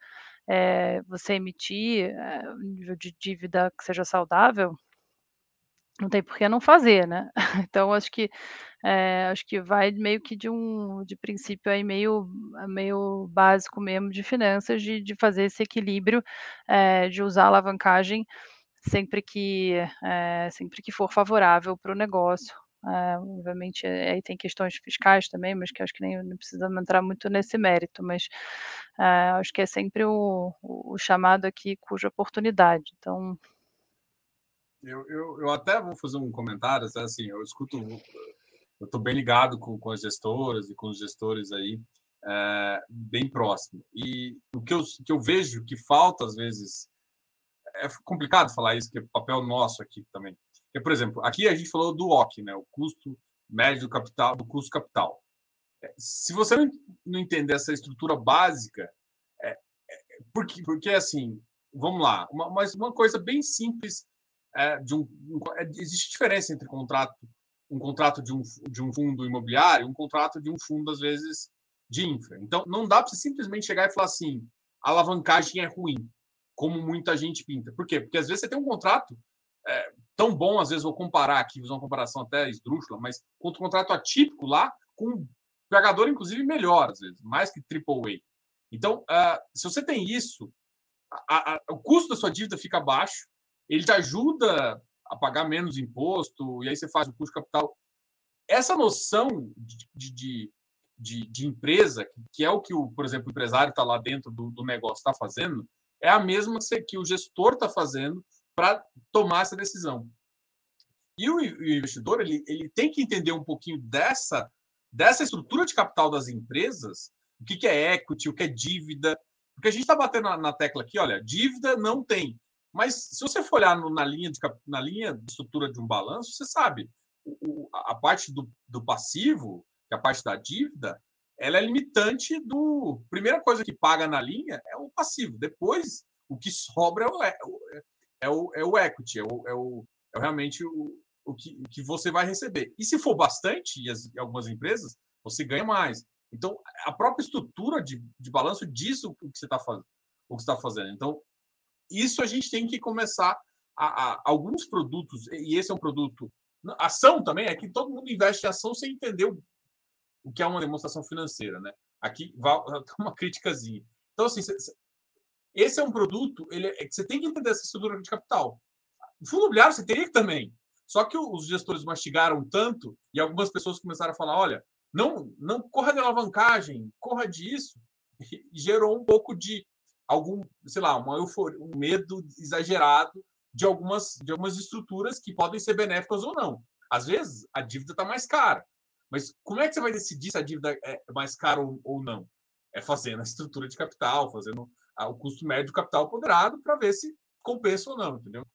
é, você emitir um nível de dívida que seja saudável, não tem por que não fazer, né? [LAUGHS] Então acho que é, acho que vai meio que de um de princípio aí meio meio básico mesmo de finanças de, de fazer esse equilíbrio é, de usar alavancagem sempre que é, sempre que for favorável para o negócio É, obviamente, é, aí tem questões fiscais também, mas que acho que nem não precisamos entrar muito nesse mérito, mas é, acho que é sempre o, o, chamado aqui cuja oportunidade. Então. Eu, eu, eu até vou fazer um comentário, assim, eu escuto, eu estou bem ligado com, com as gestoras e com os gestores aí, é, bem próximo. E o que eu, que eu vejo que falta, às vezes, é complicado falar isso, que é papel nosso aqui também. Porque, por exemplo, aqui a gente falou do OC, né, o custo médio do capital, do custo capital. É, se você não entender essa estrutura básica, é, é, porque, porque assim, vamos lá, uma, mas uma coisa bem simples é, de um, um é, existe diferença entre contrato, um contrato de um, de um fundo imobiliário, e um contrato de um fundo às vezes de infra. Então, não dá para simplesmente chegar e falar assim, a alavancagem é ruim, como muita gente pinta. Por quê? Porque às vezes você tem um contrato é, tão bom, às vezes vou comparar aqui, fazer uma comparação até esdrúxula, mas um contrato atípico lá, com um pegador, inclusive, melhor, às vezes, mais que AAA. Então, uh, se você tem isso, a, a, o custo da sua dívida fica baixo, ele te ajuda a pagar menos imposto, e aí você faz o custo capital. Essa noção de, de, de, de empresa, que é o que, o, por exemplo, o empresário está lá dentro do, do negócio está fazendo, é a mesma que o gestor está fazendo para tomar essa decisão. E o, investidor ele, ele tem que entender um pouquinho dessa, dessa estrutura de capital das empresas, o que, que é equity, o que é dívida, porque a gente está batendo na, na, tecla aqui, olha, dívida não tem. Mas se você for olhar no, na, linha de, na linha de estrutura de um balanço, você sabe, o, a parte do, do passivo, que é a parte da dívida, ela é limitante do. Primeira coisa que paga na linha é o passivo. Depois, o que sobra é o, é, o, é o equity, é, o, é, o, é realmente o, o, que, o que você vai receber. E se for bastante, e as, algumas empresas, você ganha mais. Então, a própria estrutura de, de balanço diz o que você está fazendo. O que está fazendo. Então, isso a gente tem que começar a, a, alguns produtos, e esse é um produto. Ação também é que todo mundo investe em ação sem entender o, o que é uma demonstração financeira, né? Aqui [LAUGHS] uma criticazinha. Então, assim, esse é um produto, ele é, você tem que entender essa estrutura de capital. O fundo imobiliário você teria que também. Só que os gestores mastigaram tanto e algumas pessoas começaram a falar: olha, não, não corra de alavancagem, corra disso. [LAUGHS] E gerou um pouco de algum, sei lá, uma euforia, um medo exagerado de algumas, de algumas estruturas que podem ser benéficas ou não. Às vezes a dívida está mais cara. Mas como é que você vai decidir se a dívida é mais cara ou, ou não? É fazendo a estrutura de capital, fazendo o custo médio do capital ponderado para ver se compensa ou não, entendeu?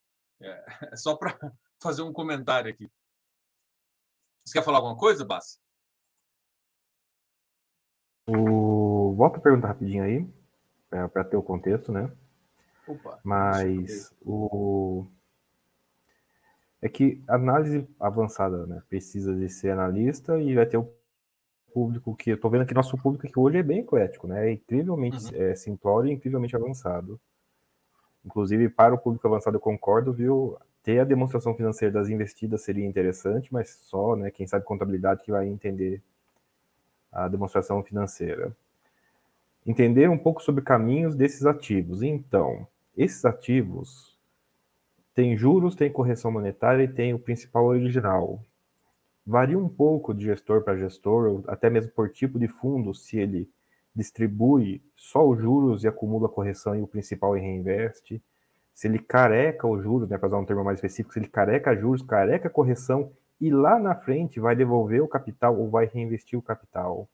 É, [LAUGHS] é só para fazer um comentário aqui. Você quer falar alguma coisa, Bassi? O... Volta a pergunta rapidinho aí, para ter o contexto, né? Opa, Mas o é que análise avançada, né? Precisa de ser analista e vai ter o público que eu tô vendo que nosso público aqui hoje é bem eclético, né? É incrivelmente uhum. é, simplório e incrivelmente avançado. Inclusive, para o público avançado, eu concordo, viu? Ter a demonstração financeira das investidas seria interessante, mas só, né, quem sabe contabilidade que vai entender a demonstração financeira. Entender um pouco sobre caminhos desses ativos. Então, esses ativos têm juros, têm correção monetária e tem o principal original, Varia um pouco de gestor para gestor, até mesmo por tipo de fundo, se ele distribui só os juros e acumula a correção e o principal e reinveste, se ele careca os juros, né, para usar um termo mais específico, se ele careca juros, careca correção e lá na frente vai devolver o capital ou vai reinvestir o capital.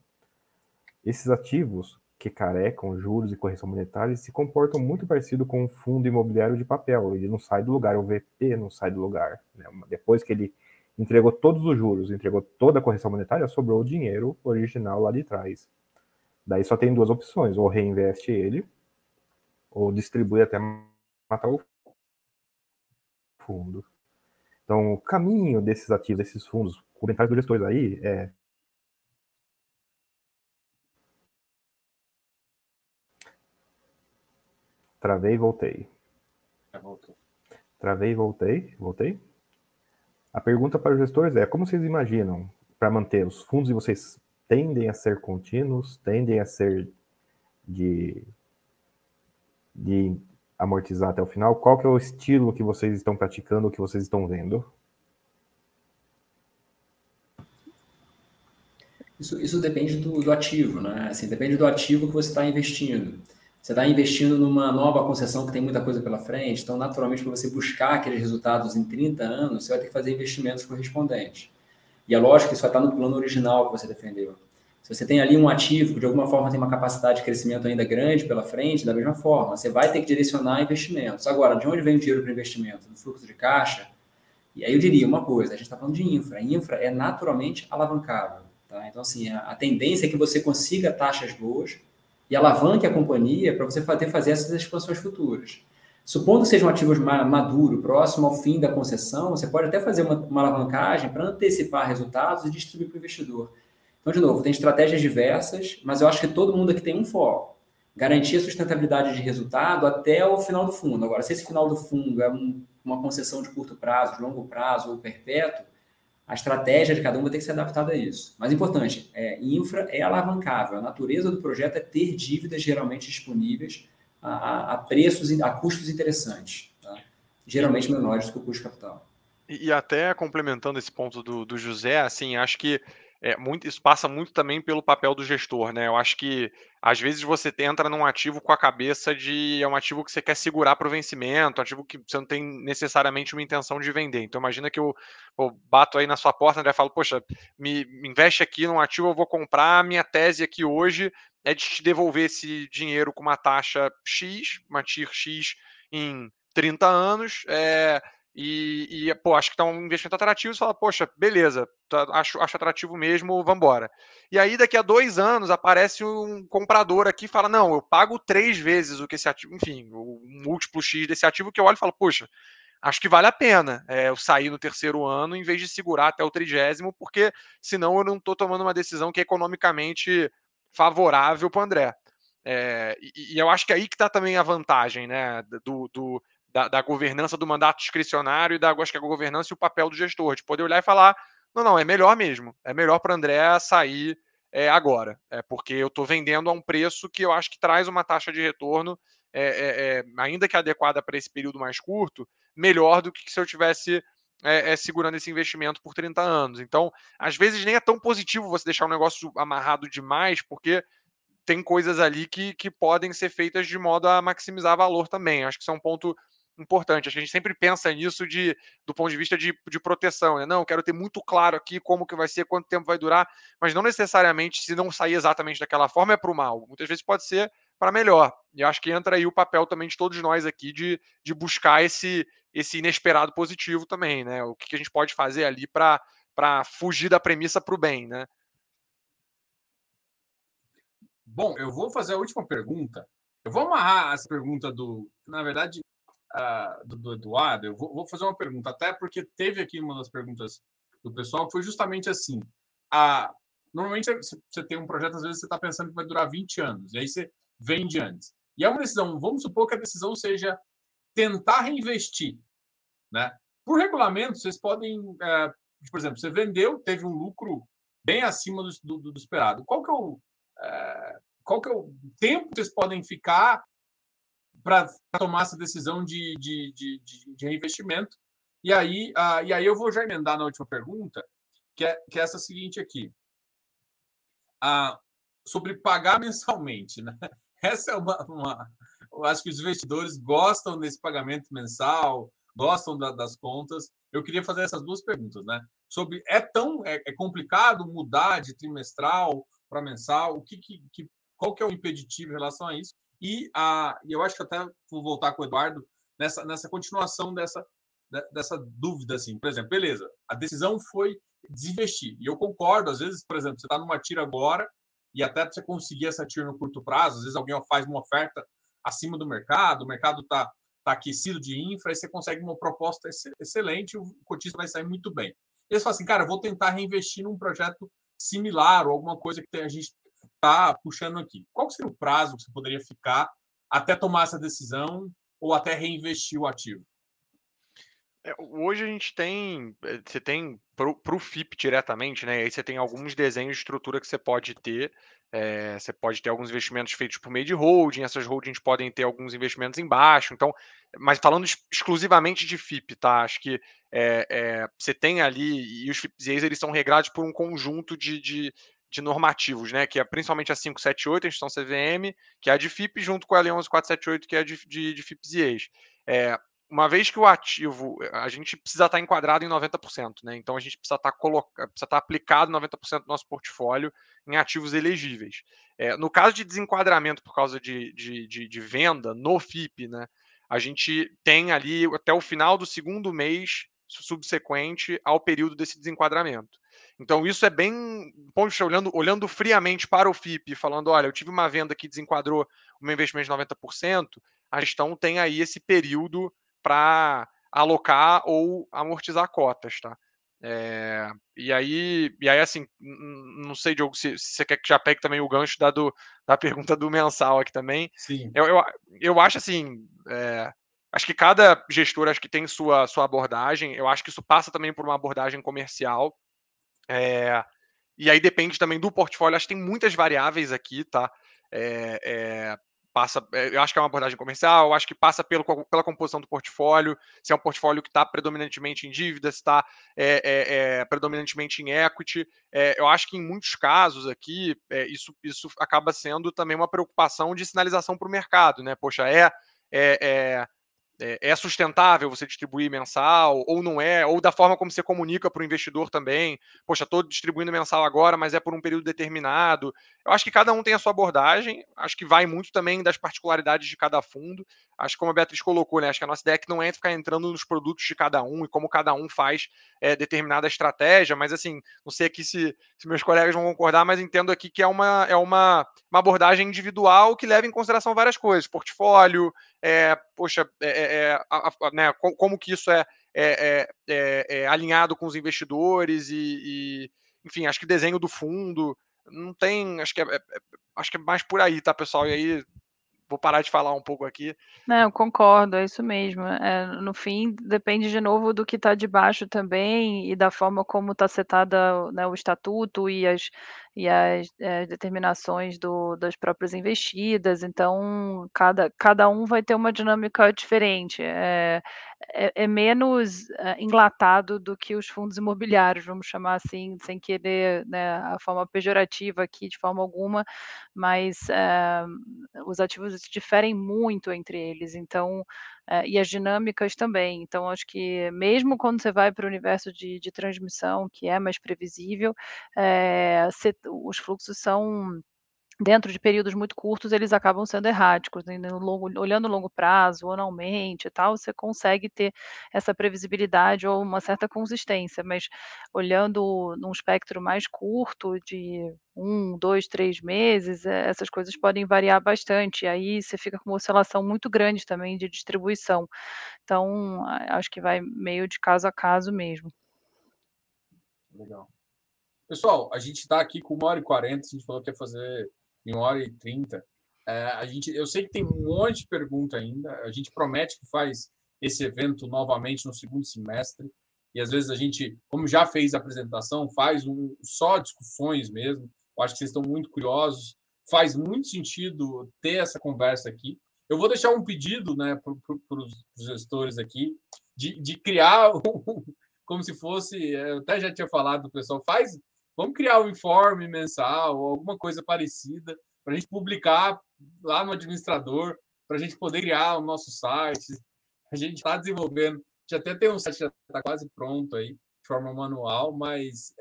Esses ativos que carecam juros e correção monetária se comportam muito parecido com um fundo imobiliário de papel. Ele não sai do lugar, o VP não sai do lugar. Né? Depois que ele entregou todos os juros, entregou toda a correção monetária, sobrou o dinheiro original lá de trás. Daí só tem duas opções, ou reinveste ele, ou distribui até matar o fundo. Então, o caminho desses ativos, desses fundos, comentários do gestor aí é Travei e voltei. Travei e voltei. Voltei? A pergunta para os gestores é: como vocês imaginam para manter os fundos de vocês tendem a ser contínuos, tendem a ser de, de amortizar até o final? Qual que é o estilo que vocês estão praticando, que vocês estão vendo? Isso, isso depende do, do ativo, né? Assim, depende do ativo que você está investindo. Você está investindo numa nova concessão que tem muita coisa pela frente, então, naturalmente, para você buscar aqueles resultados em 30 anos, você vai ter que fazer investimentos correspondentes. E é lógico que isso vai estar no plano original que você defendeu. Se você tem ali um ativo que de alguma forma tem uma capacidade de crescimento ainda grande pela frente, da mesma forma, você vai ter que direcionar investimentos. Agora, de onde vem o dinheiro para investimento? Do fluxo de caixa? E aí eu diria uma coisa, a gente está falando de infra. Infra é naturalmente alavancável. Tá? Então, assim, a, a, tendência é que você consiga taxas boas e alavanque a companhia para você poder fazer essas expansões futuras. Supondo que sejam ativos maduro, próximo ao fim da concessão, você pode até fazer uma, uma alavancagem para antecipar resultados e distribuir para o investidor. Então, de novo, tem estratégias diversas, mas eu acho que todo mundo aqui tem um foco. Garantir a sustentabilidade de resultado até o final do fundo. Agora, se esse final do fundo é um, uma concessão de curto prazo, de longo prazo ou perpétuo, a estratégia de cada um vai ter que ser adaptada a isso. Mas importante, é, infra é alavancável. A natureza do projeto é ter dívidas geralmente disponíveis a, a, preços, a custos interessantes. Tá? Geralmente menores do que o custo de capital. E, e até complementando esse ponto do, do José, assim, acho que é, muito, isso passa muito também pelo papel do gestor, né? Eu acho que às vezes você entra num ativo com a cabeça de é um ativo que você quer segurar para o vencimento, um ativo que você não tem necessariamente uma intenção de vender. Então imagina que eu, eu bato aí na sua porta né, e falo, poxa, me, me investe aqui num ativo, eu vou comprar, minha tese aqui hoje é de te devolver esse dinheiro com uma taxa X, uma TIR X em 30 anos. É, e, e, pô, acho que tá um investimento atrativo, você fala, poxa, beleza, tá, acho, acho atrativo mesmo, vamos embora. E aí, daqui a dois anos, aparece um comprador aqui e fala, não, eu pago três vezes o que esse ativo, enfim, o múltiplo X desse ativo, que eu olho e falo, poxa, acho que vale a pena é, eu sair no terceiro ano em vez de segurar até o trigésimo, porque senão eu não estou tomando uma decisão que é economicamente favorável para o André. É, e, e, eu acho que é aí que está também a vantagem né, do, do da, da, governança do mandato discricionário e da acho que a governança e o papel do gestor, de poder olhar e falar: não, não, é melhor mesmo, é melhor para André sair é, agora, é, porque eu estou vendendo a um preço que eu acho que traz uma taxa de retorno, é, é, é ainda que adequada para esse período mais curto, melhor do que se eu tivesse é, segurando esse investimento por 30 anos. Então, às vezes nem é tão positivo você deixar o negócio amarrado demais, porque tem coisas ali que, que podem ser feitas de modo a maximizar valor também. Acho que isso é um ponto importante. Acho que a gente sempre pensa nisso de, do ponto de vista de, de proteção. Né? Não, quero ter muito claro aqui como que vai ser, quanto tempo vai durar, mas não necessariamente se não sair exatamente daquela forma é para o mal. Muitas vezes pode ser para melhor. E acho que entra aí o papel também de todos nós aqui de, de buscar esse, esse inesperado positivo também, né? O que, a gente pode fazer ali para fugir da premissa para o bem, né? Bom, eu vou fazer a última pergunta. Eu vou amarrar essa pergunta do. Na verdade, uh, do, do, Eduardo, eu vou, vou, fazer uma pergunta, até porque teve aqui uma das perguntas do pessoal que foi justamente assim. A, normalmente você tem um projeto, às vezes você está pensando que vai durar 20 anos, e aí você vende antes. E é uma decisão, vamos supor que a decisão seja tentar reinvestir. Né? Por regulamento, vocês podem, uh, por exemplo, você vendeu, teve um lucro bem acima do, do, do esperado. Qual que é o, uh, qual que é o tempo que vocês podem ficar para tomar essa decisão de, de, de, de, de reinvestimento. E aí, uh, e aí eu vou já emendar na última pergunta, que é, que é essa seguinte aqui. Uh, sobre pagar mensalmente. Né? [LAUGHS] Essa é uma, uma. Eu acho que os investidores gostam desse pagamento mensal, gostam da, das contas. Eu queria fazer essas duas perguntas, né? Sobre é tão é, é complicado mudar de trimestral para mensal? O que, que, que, qual que é o impeditivo em relação a isso? E, a, eu acho que até vou voltar com o Eduardo nessa, nessa continuação dessa, dessa dúvida, assim. Por exemplo, beleza, a decisão foi desinvestir. E eu concordo, às vezes, por exemplo, você está numa tira agora e até você conseguir essa tira no curto prazo, às vezes alguém faz uma oferta acima do mercado, o mercado está tá aquecido de infra, e você consegue uma proposta excelente, o cotista vai sair muito bem. Eles falam assim, cara, vou tentar reinvestir num projeto similar ou alguma coisa que a gente está puxando aqui. Qual seria o prazo que você poderia ficar até tomar essa decisão ou até reinvestir o ativo? É, hoje a gente tem, eh, você tem para o FIP diretamente, né? Aí você tem alguns desenhos de estrutura que você pode ter. É, você pode ter alguns investimentos feitos por meio de holding, essas holdings podem ter alguns investimentos embaixo. Então, mas falando exclusivamente de FIP, tá? Acho que é, é, você tem ali, e os FIPs eles são regrados por um conjunto de, de, de normativos, né? Que é principalmente a 578, a instituição CVM, que é a de FIP, junto com a L11478, que é a de, de, de FIPS e EIs. É, uma vez que o ativo, a gente precisa estar enquadrado em 90%, né? Então a gente precisa estar, coloca, precisa estar aplicado 90% do nosso portfólio em ativos elegíveis. É, no caso de desenquadramento por causa de, de, de, de, venda no FIP, né? A gente tem ali até o final do segundo mês subsequente ao período desse desenquadramento. Então, isso é bem. Poxa, olhando, olhando friamente para o FIP, falando: olha, eu tive uma venda que desenquadrou o meu investimento de 90%, a gestão tem aí esse período para alocar ou amortizar cotas, tá? É, e aí, e aí assim, não sei, Diogo, se, se, você quer que já pegue também o gancho da, do, da pergunta do mensal aqui também. Sim. Eu, eu, eu acho assim, é, acho que cada gestor acho que tem sua, sua abordagem. Eu acho que isso passa também por uma abordagem comercial. É, e aí depende também do portfólio. Acho que tem muitas variáveis aqui, tá? É, é, passa, eh, eu acho que é uma abordagem comercial, eu acho que passa pelo, pela composição do portfólio, se é um portfólio que está predominantemente em dívida, se está é, é, é, predominantemente em equity. eu acho que em muitos casos aqui, isso, isso acaba sendo também uma preocupação de sinalização para o mercado, né? Poxa, é, é é, sustentável você distribuir mensal, ou não é, ou da forma como você comunica para o investidor também. Poxa, estou distribuindo mensal agora, mas é por um período determinado. Eu acho que cada um tem a sua abordagem, acho que vai muito também das particularidades de cada fundo. Acho que como a Beatriz colocou, né? Acho que a nossa ideia é que não é ficar entrando nos produtos de cada um e como cada um faz é, determinada estratégia, mas assim, não sei aqui se, se, meus colegas vão concordar, mas entendo aqui que é uma, é uma, uma abordagem individual que leva em consideração várias coisas, portfólio, é, poxa, é, é, é a, a, né, como que isso é, é, alinhado com os investidores e, e, enfim, acho que desenho do fundo não tem, acho que é, acho que é mais por aí, tá, pessoal? E aí vou parar de falar um pouco aqui. Não, concordo, é isso mesmo. É, no fim, depende de novo do que está debaixo também e da forma como está setada né, o estatuto e as, e as é, determinações do, das próprias investidas. Então, cada, cada um vai ter uma dinâmica diferente. É, é, é menos é, enlatado do que os fundos imobiliários, vamos chamar assim, sem querer né, a forma pejorativa aqui de forma alguma, mas é, os ativos diferem muito entre eles, então, e as dinâmicas também. Então, acho que mesmo quando você vai para o universo de, de transmissão, que é mais previsível, os fluxos são dentro de períodos muito curtos, eles acabam sendo erráticos. Né? Longo, olhando longo prazo, anualmente e tal, você consegue ter essa previsibilidade ou uma certa consistência, mas olhando num espectro mais curto, de um, dois, três meses, eh, essas coisas podem variar bastante. E aí você fica com uma oscilação muito grande também de distribuição. Então, acho que vai meio de caso a caso mesmo. Legal. Pessoal, a gente está aqui com uma hora e quarenta, a gente falou que ia fazer em uma hora e trinta. É, a gente, eu sei que tem um monte de pergunta ainda. A gente promete que faz esse evento novamente no segundo semestre. E às vezes a gente, como já fez a apresentação, faz um, só discussões mesmo. Eu acho que vocês estão muito curiosos. Faz muito sentido ter essa conversa aqui. Eu vou deixar um pedido né, para os gestores aqui de, de criar [LAUGHS] um, como se fosse. Eu até já tinha falado do pessoal, faz Vamos criar um informe mensal ou alguma coisa parecida para a gente publicar lá no administrador, para a gente poder criar o nosso site. A gente está desenvolvendo, já até tem um site que está quase pronto aí, de forma manual, mas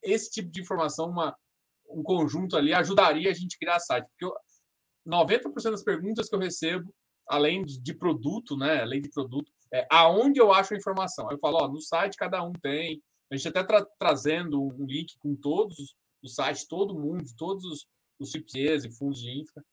esse tipo de informação, uma, um conjunto ali, ajudaria a gente a criar site. Porque eu, 90% das perguntas que eu recebo, além de produto, né? Além de produto, é aonde eu acho a informação. Eu falo, ó, no site cada um tem, a gente até tra trazendo um link com todos os sites, todo mundo, todos os, os CIPs e fundos de infra.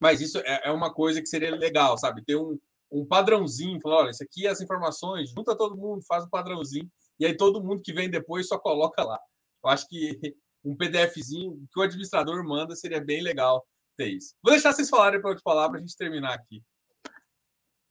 Mas isso é, é, uma coisa que seria legal, sabe? Ter um, um padrãozinho, falar, olha, isso aqui é as informações, junta todo mundo, faz um padrãozinho, e aí todo mundo que vem depois só coloca lá. Eu acho que [LAUGHS] um PDFzinho que o administrador manda seria bem legal ter isso. Vou deixar vocês falarem para eu falar para a gente terminar aqui.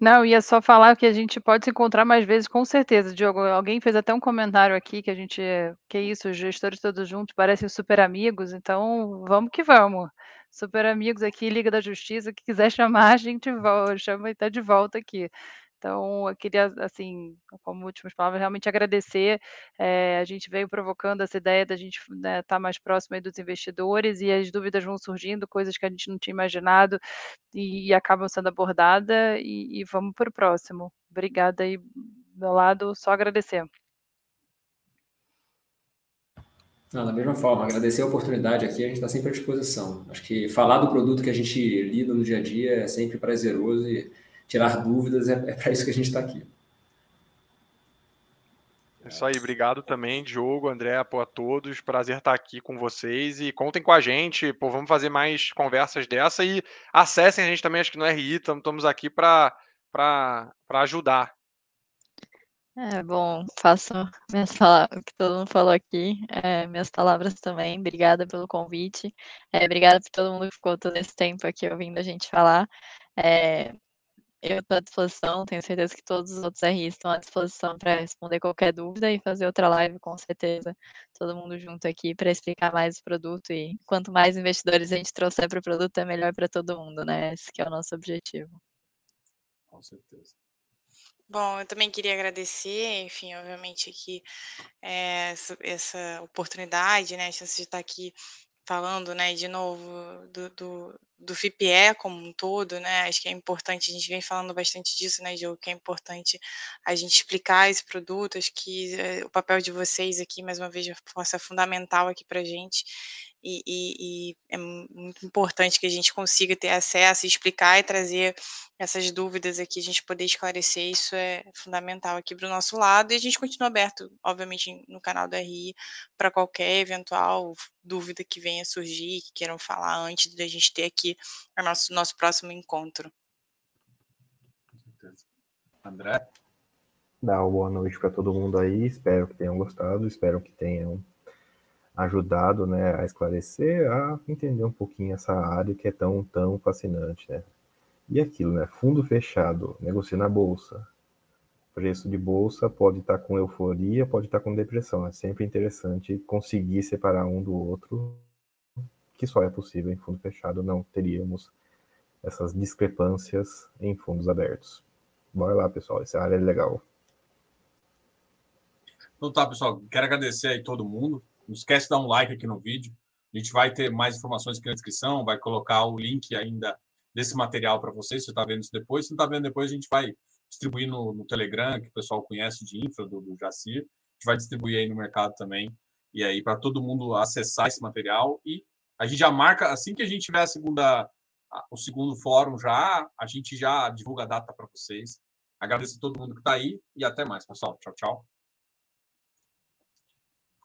Não, ia só falar que a gente pode se encontrar mais vezes, com certeza, Diogo. Alguém fez até um comentário aqui que a gente, que isso, os gestores todos juntos parecem super amigos, então vamos que vamos. Super amigos aqui, Liga da Justiça, que quiser [LAUGHS] chamar, a gente volta, chama e está de volta aqui. Então, eu queria, assim, como últimas palavras, realmente agradecer. É, a gente veio provocando essa ideia da gente estar né, tá mais próximo dos investidores e as dúvidas vão surgindo, coisas que a gente não tinha imaginado e, e acabam sendo abordadas. E, e vamos para o próximo. Obrigada aí, do lado, só agradecer. Não, da mesma forma, agradecer a oportunidade aqui, a gente está sempre à disposição. Acho que falar do produto que a gente lida no dia a dia é sempre prazeroso e tirar dúvidas é, é para isso que a gente está aqui. É isso aí, obrigado também, Diogo, André, pô, a todos. Prazer estar aqui com vocês e contem com a gente. Pô, vamos fazer mais conversas dessa e acessem a gente também, acho que no RI, estamos aqui para ajudar. É, bom, faço minhas palavras, o que todo mundo falou aqui, é, minhas palavras também. Obrigada pelo convite. É, obrigada por todo mundo que ficou todo esse tempo aqui ouvindo a gente falar. É, eu estou à disposição, tenho certeza que todos os outros RIs estão à disposição para responder qualquer dúvida e fazer outra live, com certeza, todo mundo junto aqui para explicar mais o produto. E quanto mais investidores a gente trouxer para o produto, é melhor para todo mundo, né? Esse é o nosso objetivo. Com certeza. Bom, eu também queria agradecer, enfim, obviamente aqui é, essa, essa oportunidade, né, a chance de estar aqui falando, né, de novo do, do, do FIPE como um todo, né, acho que é importante, a gente vem falando bastante disso, né, Diogo, que é importante a gente explicar esse produto, acho que é, o papel de vocês aqui, mais uma vez, é fundamental aqui para a gente, e, e, e, é muito importante que a gente consiga ter acesso, explicar e trazer essas dúvidas aqui, a gente poder esclarecer, isso é fundamental aqui para o nosso lado, e a gente continua aberto, obviamente, no canal do RI, para qualquer eventual dúvida que venha surgir, que queiram falar antes da gente ter aqui o nosso, nosso próximo encontro. André? Dá uma boa noite para todo mundo aí, espero que tenham gostado, espero que tenham ajudado né, a esclarecer, a entender um pouquinho essa área que é tão, tão fascinante. Né? E aquilo, né? Fundo fechado, negocia na bolsa. Preço de bolsa pode estar com euforia, pode estar com depressão. É sempre interessante conseguir separar um do outro, que só é possível em fundo fechado, não teríamos essas discrepâncias em fundos abertos. Bora lá, pessoal, essa área é legal. Então tá, pessoal, quero agradecer aí todo mundo não esquece de dar um like aqui no vídeo. A gente vai ter mais informações aqui na descrição, vai colocar o link ainda desse material para vocês, se você está vendo isso depois. Se não está vendo depois, a gente vai distribuir no, no, Telegram, que o pessoal conhece de infra, do, do Jacir. A gente vai distribuir aí no mercado também. E aí, para todo mundo acessar esse material. E a gente já marca, assim que a gente tiver a segunda, o segundo fórum já, a gente já divulga a data para vocês. Agradeço a todo mundo que está aí e até mais, pessoal. Tchau, tchau.